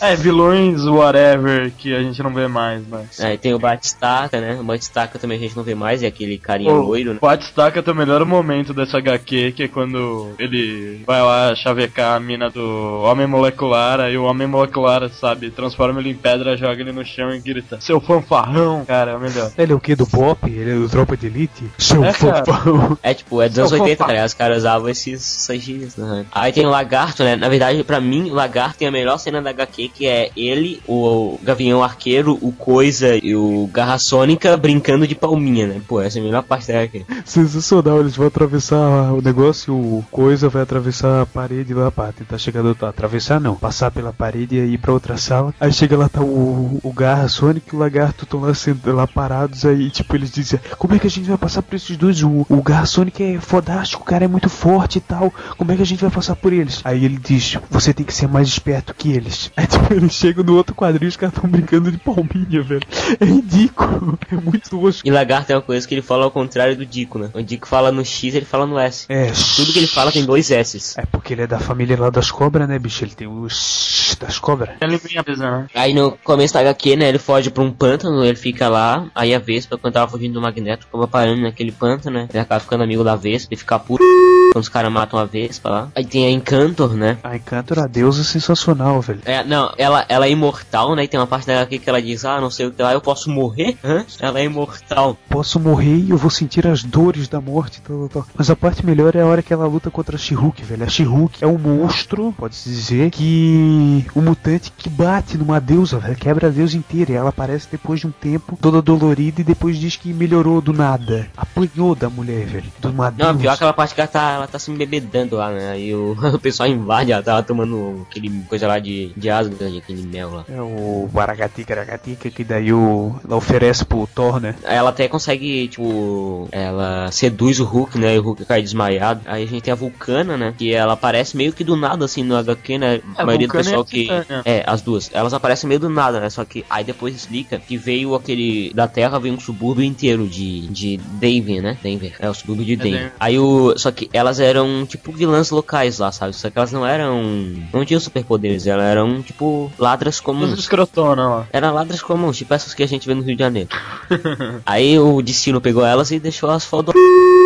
É, vilões, whatever, que a gente não vê mais, né? Aí tem o Batistaca, né? O Batistaca também a gente não vê mais, é aquele carinha O loiro, né? Batistaca tem o melhor momento dessa HQ, que é quando ele vai lá chavecar a mina do Homem Molecular, aí o Homem Molecular, sabe, transforma ele em pedra, joga ele no chão e grita, seu fanfarrão, cara, é o melhor. Ele é o que? Do Bop? Ele é do Tropa de Elite? Seu É, fofão. É tipo, é dos anos Seu 80, fofão. tá? Os caras usavam esses, gírias, né? Aí tem o Lagarto, né? Na verdade, pra mim, o Lagarto tem a melhor cena da HQ, que é ele, o Gavião Arqueiro, o Coisa e o Garra Sônica brincando de palminha, né? Pô, essa é a melhor parte da HQ. Sensacional, eles vão atravessar o negócio, o coisa vai atravessar a parede lá pra tentar chegar do outro lado. Atravessar não, passar pela parede e ir pra outra sala. Aí chega lá, tá o, o Garra Sonic e o Lagarto estão lá, lá parados. Aí, tipo, eles dizem: Como é que a gente vai passar por esses dois? O, o Garra Sonic é fodástico, o cara é muito forte e tal. Como é que a gente vai passar por eles? Aí ele diz: Você tem que ser mais esperto que eles. Aí, tipo, eles chegam no outro quadrinho e os caras estão brincando de palminha, velho. É ridículo, é muito tosco. E Lagarto é uma coisa que ele fala ao contrário do Dico, né? O Dico fala no X, ele fala no S. É, Tudo que ele fala tem dois S's. É porque ele é da família lá das cobras, né, bicho? Ele tem os das cobras. É a linguinha presa, né? Aí no começo da HQ, né, ele foge pra um pântano, ele fica lá, aí a Vespa, quando tava fugindo do Magneto, acaba parando naquele pântano, né, ele acaba ficando amigo da Vespa e fica puto quando os caras matam a Vespa lá. Aí tem a Encantor, né, A Encantor, a deusa sensacional, velho. é, não, ela, ela é imortal, né, e tem uma parte da HQ que ela diz, ah, não sei o que lá, eu posso morrer? Hã? Ela é imortal. Posso morrer e eu vou sentir as dores da morte, tal, tal, tal. Mas a parte melhor é a hora que ela luta contra a She-Hulk, velho. A She-Hulk é um monstro, pode-se dizer, que... Um mutante que bate numa deusa, velho. Quebra a deusa inteira. E ela aparece depois de um tempo, toda dolorida, e depois diz que melhorou do nada. Apanhou da mulher, velho. De uma Não, deusa. pior aquela parte que ela tá, ela tá se embebedando lá, né, aí o, o pessoal invade, ela tava tomando aquele coisa lá de, de Asgard, aquele mel lá. É o Baragatica, Baragatica, que daí o... ela oferece pro Thor, né? Ela até consegue, tipo, ela seduz o Hulk, né? E o Hulk cai desmaiado. Aí a gente tem a Vulcana, né? Que ela aparece meio que do nada, assim, no HQ, né? A É, maioria do Vulcano pessoal é que. Titânia. É, as duas. Elas aparecem meio do nada, né? Só que aí depois explica que veio aquele. Da Terra veio um subúrbio inteiro de. de Denver, né? Denver. É o subúrbio de Denver. Denver. Aí o. Só que elas eram tipo vilãs locais lá, sabe? Só que elas não eram. Não tinham superpoderes, elas eram tipo ladras comuns. escrotona lá. Eram ladras comuns, tipo essas que a gente vê no Rio de Janeiro. Aí o destino pegou elas e deixou elas foda.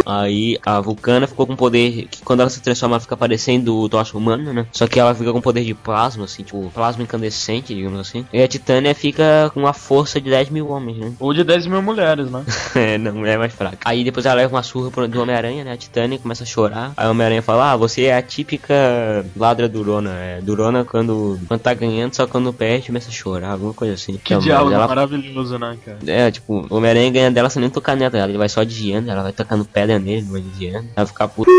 Aí a Vulcana ficou com poder que quando ela se transforma ela fica parecendo o Tocha Humano, né? Só que ela fica com poder de plasma, assim, tipo, plasma incandescente, digamos assim. E a Titânia fica com a força de 10 mil homens, né? Ou de 10 mil mulheres, né? é, não, é mais fraca. Aí depois ela leva uma surra pro- do Homem-Aranha, né? A Titânia começa a chorar. Aí o Homem-Aranha fala: Ah, você é a típica ladra durona. É, durona quando, quando tá ganhando, só quando perde começa a chorar, alguma coisa assim. Que Então, diálogo ela- maravilhoso, né, cara? é, tipo, o Homem-Aranha ganha dela sem nem tocar nela, tá ele vai só desviando, ela vai tocando pedra nele, vai desviando, ela vai ficar puta.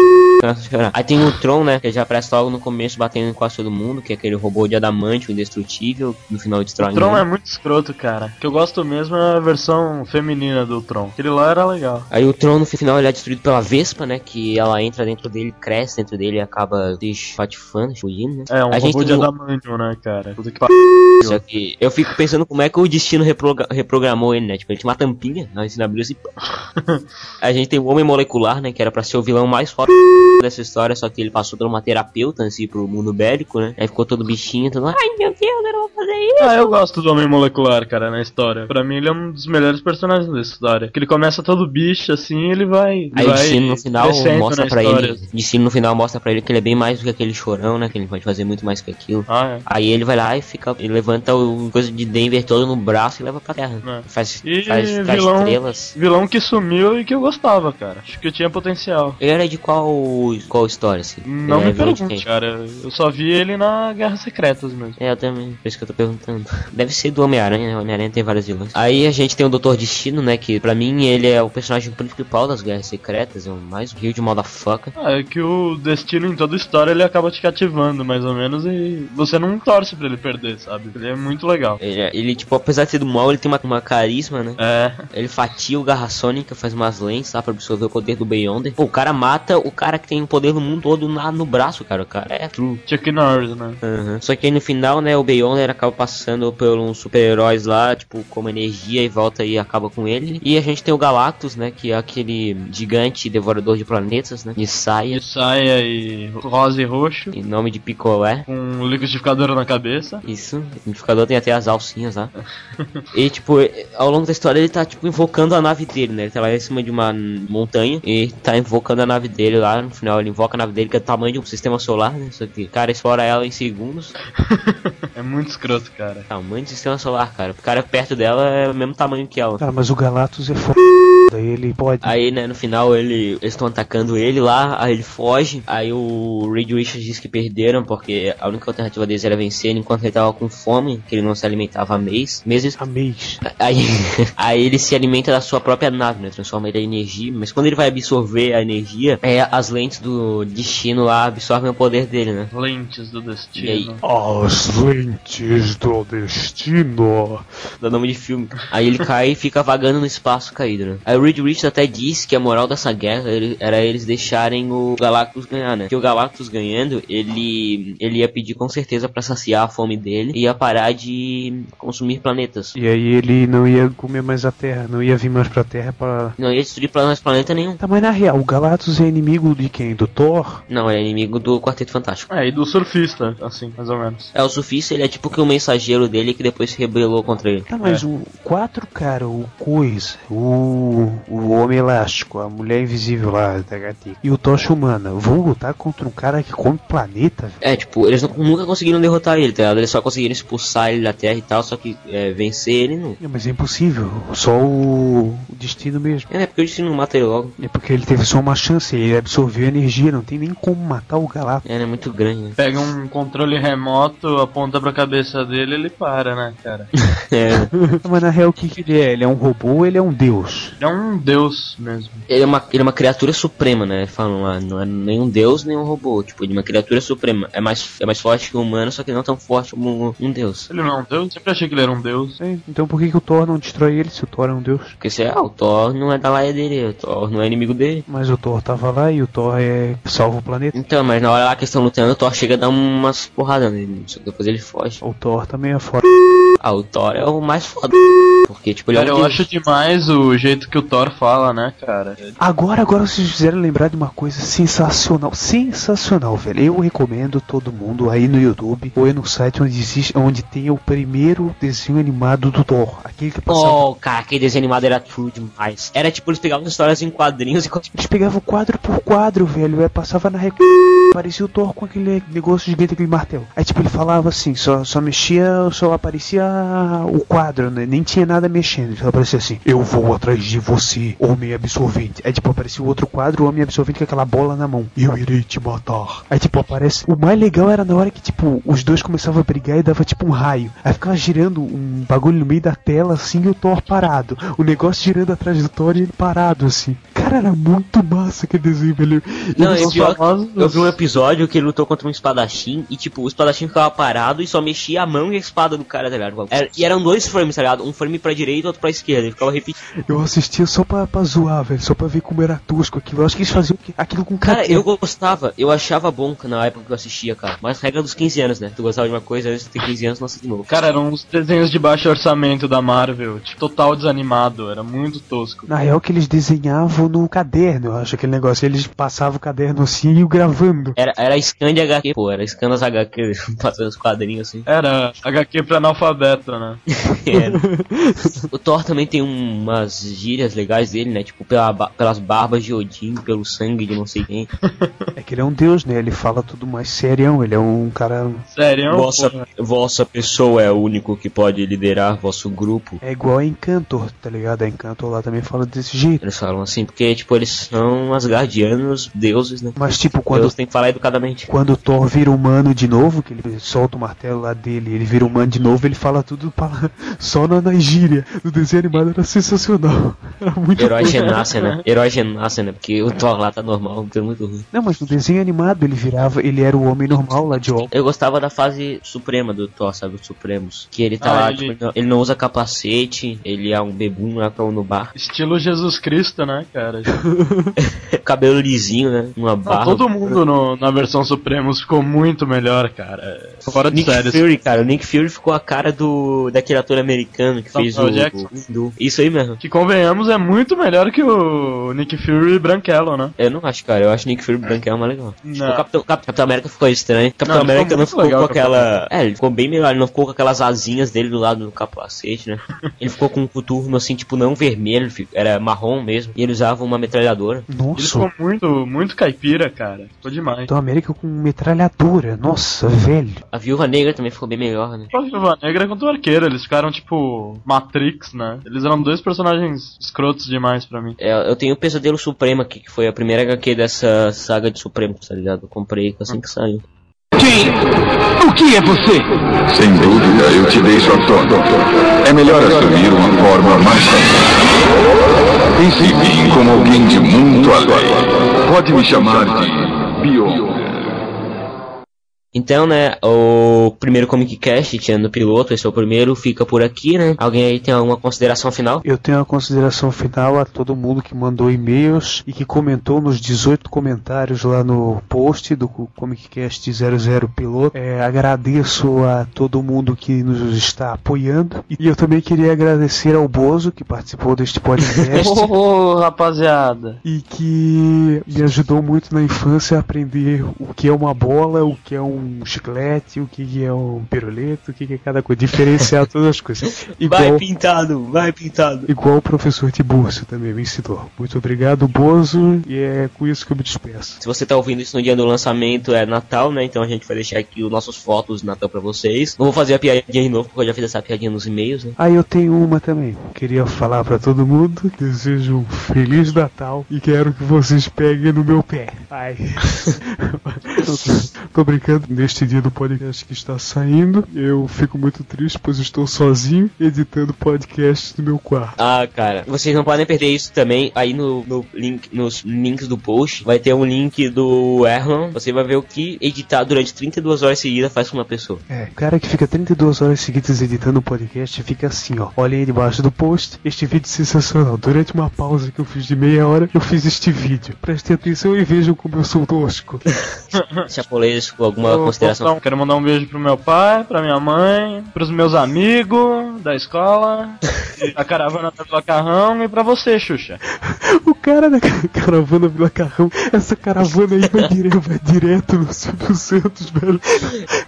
Aí tem o Tron, né, que já aparece logo no começo batendo em quase todo mundo, que é aquele robô de adamante, indestrutível, no final destrói O Tron é muito escroto, cara. O que eu gosto mesmo é a versão feminina do Tron. Aquele lá era legal. Aí o Tron no final ele é destruído pela Vespa, né, que ela entra dentro dele, cresce dentro dele e acaba desfatifando, fugindo, né. É, um a gente robô de tem o- adamantium, né, cara? Puta que pa... Só que eu fico pensando como é que o destino reprogra- reprogramou ele, né? Tipo, ele tinha uma tampinha, aí você abriu assim. pá. a gente tem o Homem Molecular, né? Que era pra ser o vilão mais foda dessa história, só que ele passou por uma terapeuta, assim, pro mundo bélico, né? Aí ficou todo bichinho, todo. Ai meu Deus, eu não vou fazer isso. Ah, eu gosto do Homem Molecular, cara, na história. Pra mim ele é um dos melhores personagens dessa história. Que ele começa todo bicho assim ele vai. Aí o vai destino no final mostra na pra história. ele. Destino no final mostra pra ele que ele é bem mais do que aquele chorão, né? Que ele pode fazer muito mais que aquilo. Ah, é. Aí ele vai lá e fica. Ele levanta o coisa de Denver todo no braço e leva pra terra. É. Faz, E faz, vilão- estrelas. Vilão que sumiu e que eu gostava, cara. Acho que tinha potencial. Ele era de qual, qual história, assim? Não Ele é me pergunte, quem? cara. Eu só vi ele na Guerras Secretas mesmo. É, eu também, por isso que eu tô perguntando. Deve ser do Homem-Aranha, né? Homem-Aranha tem vários vilões. Aí a gente tem o Doutor Destino, né? Que pra mim ele é o personagem principal das Guerras Secretas, é o mais rio de motherfucker. Ah, é que o destino em toda história ele acaba te cativando, mais ou menos, e você não torce pra ele perder, sabe? Ele é muito legal. Ele, é- ele, tipo, apesar de ser do mal, ele tem uma, uma carisma, né? É, Ele fatia o Garra Sônica, faz umas lentes, tá? Pra absorver o poder do Beyonder. Pô, o cara mata o cara que tem o poder do mundo todo na, no braço, cara. O cara é true. Chuck Norris, né? Uhum. Só que aí no final, né, o Beyonder acaba passando por uns super-heróis lá, tipo, como energia e volta e acaba com ele. E a gente tem o Galactus, né, que é aquele gigante devorador de planetas, né, de saia, De saia e rosa e roxo, em nome de picolé. com um liquidificador na cabeça. Isso, o identificador tem até as alcinhas lá. e, tipo, ao longo da história ele tá, tipo, invocando a nave dele, né? Ele tá lá em cima de uma montanha e tá invocando a nave dele lá. No final ele invoca a nave dele, que é do tamanho de um sistema solar, né? Só que o cara explora ela em segundos. É muito escroto, cara. Tamanho de sistema solar, cara. O cara perto dela é o mesmo tamanho que ela. Cara, mas o Galactus é foda. Ele pode. Aí, né, no final ele, eles estão atacando ele lá, aí ele foge. Aí o Reed Richards diz que perderam, porque a única alternativa deles era vencer enquanto ele tava com fome, que ele não se alimentava há mês. Meses. A mês. Aí, aí ele se alimenta da sua própria nave, né? Transforma ele em energia. Mas quando ele vai absorver a energia, é, as lentes do destino lá absorvem o poder dele, né? Lentes do E aí? destino. As lentes do destino. Dá nome de filme. Aí ele cai e fica vagando no espaço caído, né? Aí o Reed Richards até disse que a moral dessa guerra era eles deixarem o Galactus ganhar, né? Que o Galactus ganhando, ele ele ia pedir com certeza pra saciar a fome dele e ia parar de consumir planetas. E aí ele não ia comer mais a Terra, não ia vir mais pra Terra pra. Não ia destruir mais planeta nenhum. Tá, mas na real, o Galactus é inimigo de quem? Do Thor? Não, ele é inimigo do Quarteto Fantástico. É, e do surfista, assim, mais ou menos. É, o surfista, ele é tipo que o mensageiro dele que depois se rebelou contra ele. Tá, mas o quatro, cara, o Coisa, o, o Homem Elástico, a Mulher Invisível lá da HT e o Tocha Humana vão lutar contra um cara que come planeta, velho. É, tipo, eles nu- nunca conseguiram derrotar ele, tá ligado? Eles só conseguiram expulsar ele da Terra e tal, só que é, vencer ele não. É, mas é impossível, só o, o destino mesmo. É, porque o destino não mata ele logo. É porque ele teve só uma chance, ele absorveu energia, não tem nem como matar o Galactus. É, ele é muito grande, né? Pega um controle remoto, aponta pra cabeça dele ele para, né, cara? É. Mas na real, o que, que ele é? Ele é um robô ou ele é um deus? Ele é um deus mesmo. Ele é uma, ele é uma criatura suprema, né? Falam lá, não é nem um deus nem um robô. Tipo, ele é uma criatura suprema. É mais, é mais forte que um humano, só que não tão forte como um deus. Ele não é um deus? Sempre achei que ele era um deus. Sim, Então por que, que o Thor não destrói ele se o Thor é um deus? Porque se é, o Thor não é da laia dele, o Thor não é inimigo dele. Mas o Thor tava lá e o Thor é salva o planeta. Então, mas na hora lá que eles estão lutando, o Thor chega a dar umas porradas nele. só que Depois ele foge. O Thor também é foda. Ah, o Thor é o mais foda. Porque, tipo, ele Cara, é um eu acho demais o jeito que o Thor fala, né, cara? Agora, agora vocês fizeram lembrar de uma coisa sensacional, sensacional, velho. Eu recomendo todo mundo aí no YouTube ou aí no site onde existe, onde tem o primeiro desenho animado do Thor, aquele que passava. Oh, cara, aquele desenho animado era true demais. Era tipo, eles pegavam histórias em quadrinhos e Eles pegavam quadro por quadro, velho, aí passava na rec... Parecia o Thor com aquele negócio gigante, aquele martelo. Aí tipo, ele falava assim, só, só mexia, só aparecia o quadro, né? Nem tinha nada mexendo. Só aparecia assim, eu vou atrás de você, homem absorvente. Aí tipo, aparecia o outro quadro, o homem absorvente com aquela bola na mão. Eu irei te matar. Aí tipo, aparece. O mais legal era na hora que, tipo, os dois começavam a brigar e dava tipo um raio. Aí ficava girando um bagulho no meio da tela, assim, e o Thor parado. O negócio girando atrás do Thor e ele parado, assim. Cara, era muito massa aquele desenho, velho. Não, é pior famosos- eu vi um episódio que ele lutou contra um espadachim e, tipo, o espadachim ficava parado e só mexia a mão e a espada do cara, tá ligado? Era- e eram dois frames, tá ligado? Um frame pra direita e outro pra esquerda. Ele ficava repetindo. Eu assistia só pra, pra zoar, velho. Só pra ver como era tosco aquilo. Eu acho que eles faziam aquilo com Cara, cadeira. eu gostava, eu achava bom na época que eu assistia, cara. Mas regra dos 15 anos, né? Tu gostava de uma coisa, antes de ter 15 anos, não assiste de novo. Cara, eram uns desenhos de baixo orçamento da Marvel, tipo, total desanimado, era muito tosco. Na real que eles desenhavam no caderno, eu acho aquele negócio. Eles passavam o caderno assim e iam gravando. Era, era scan de HQ, pô, era scan das HQ, passando os quadrinhos assim. Era HQ pra analfabeto, né? Era. o Thor também tem umas gírias legais dele, né? Tipo, pela, pelas barbas de Odin, pelo sangue de não sei quem. É que ele é um deus, né? Ele fala tudo mais serião. Ele é um cara. Sério, Vossa, porra. vossa pessoa é o único que pode liderar vosso grupo. É igual a Encantor, tá ligado? A Encantor lá também fala desse jeito. Eles falam assim, porque, tipo, eles são asgardianos, deuses, né? Mas tipo, quando Deus tem que falar educadamente. Quando o Thor vira humano de novo, que ele solta o martelo lá dele, ele vira humano de novo, ele fala tudo pra- só na, na gíria. No desenho animado era sensacional. Era muito Herói bom. Genácia, né? Herói Genácia, né? Porque o Thor lá tá normal, tá muito ruim. Não, mas no desenho animado ele virava, ele era o homem normal lá de óculos. Eu gostava da fase suprema do Thor, sabe? Os Supremos. Que ele tá Ah, lá, ele- tipo, ele não- usa capacete, ele é um bebum lá que no bar. Estilo Jesus Cristo, né, cara? Cabelo lisinho, né? Uma Não, barra. todo mundo no- na versão Supremos ficou muito melhor, cara. Fora de Nick série. Fury, cara. O Nick Fury ficou a cara do daquele ator americano que fez o, Samuel Jackson. o- do- Isso aí mesmo. Que convenhamos é muito melhor que o Nick Fury branquelo, né? Eu não acho, cara. Eu acho Nick Fury branquelo mais legal. Tipo, Não. o Capitão, Cap- Capitão América ficou estranho. Capitão Não, ele América não ficou legal, com o Capitão aquela. É, ele ficou bem melhor. Ele não ficou com aquelas asinhas dele do lado do capacete, né? ele ficou com um coturno assim, tipo, não vermelho, era marrom mesmo. E ele usava uma metralhadora. Ele Nossa, ficou muito, muito caipira, cara. Ficou demais. Capitão América com metralhadora. Nossa, velho. A viúva negra também ficou bem melhor, né? A Viúva Negra contra o Arqueiro, eles ficaram tipo Matrix, né? Eles eram dois personagens escrotos demais pra mim. É, eu tenho o Pesadelo Supremo aqui, que foi a primeira HQ dessa saga de Supremo, tá ligado? Eu comprei assim que saiu. Quem? O que é você? Sem dúvida, eu te deixo à toa. É melhor assumir uma forma mais Pense em mim como alguém de muito além. Pode me chamar de Beyonder. Então, né, o primeiro Comic Cast, tirando o piloto, esse é o primeiro, fica por aqui, né? Alguém aí tem alguma consideração final? Eu tenho uma consideração final a todo mundo que mandou e-mails e que comentou nos 18 comentários lá no post do Comic Cast 00 Piloto. É, agradeço a todo mundo que nos está apoiando e eu também queria agradecer ao Bozo que participou deste podcast. Ô, rapaziada. e que me ajudou muito na infância a aprender o que é uma bola, o que é um chiclete, o que é um pirulito, o que é cada coisa, diferenciar todas as coisas. Igual, pintado, vai pintado. igual o professor Tiburcio também me ensinou. Muito obrigado, Bozo, e é com isso que eu me despeço. Se você tá ouvindo isso no dia do lançamento, é Natal, né? Então a gente vai deixar aqui os nossos fotos de Natal pra vocês. Não vou fazer a piadinha de novo, porque eu já fiz essa piadinha nos e-mails, né? Ah, eu tenho uma também. Queria falar pra todo mundo, desejo um feliz Natal e quero que vocês peguem no meu pé. Ai. Tô brincando, neste dia do podcast que está saindo, eu fico muito triste, pois estou sozinho editando podcast no meu quarto. Ah, cara, vocês não podem perder isso também. Aí no, no link, nos links do post, vai ter um link do Erlon. Você vai ver o que editar durante 32 horas seguidas faz com uma pessoa. É, o cara que fica 32 horas seguidas editando o podcast fica assim, ó. Olha aí debaixo do post, este vídeo sensacional. Durante uma pausa que eu fiz de meia hora, eu fiz este vídeo. Prestem atenção e vejam como eu sou tosco. Chapolês, com alguma Eu consideração? vou dar um- quero mandar um beijo pro meu pai, pra minha mãe, pros meus amigos da escola, da caravana da Vila Carrão e pra você, Xuxa. O cara da ca- caravana Vila Carrão, essa caravana aí vai direto, vai direto no Silvio Santos, velho.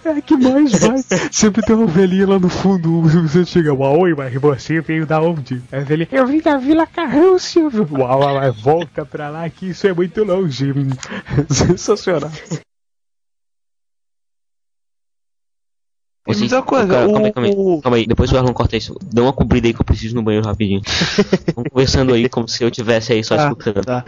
É a que mais vai. Sempre tem uma velhinha lá no fundo, o Silvio Santos chega, uau, oi, mas você veio da onde? Aí a velhinha, eu vim da Vila Carrão, Silvio. Uau, uau, mas volta pra lá que isso é muito longe. Sensacional. Vocês- muita coisa. Cara, o, calma aí, calma aí. Calma aí, depois o Erlon corta isso. Dá uma cobrida aí que eu preciso no banheiro rapidinho. Vamos conversando aí como se eu tivesse aí só Tá, escutando. tá.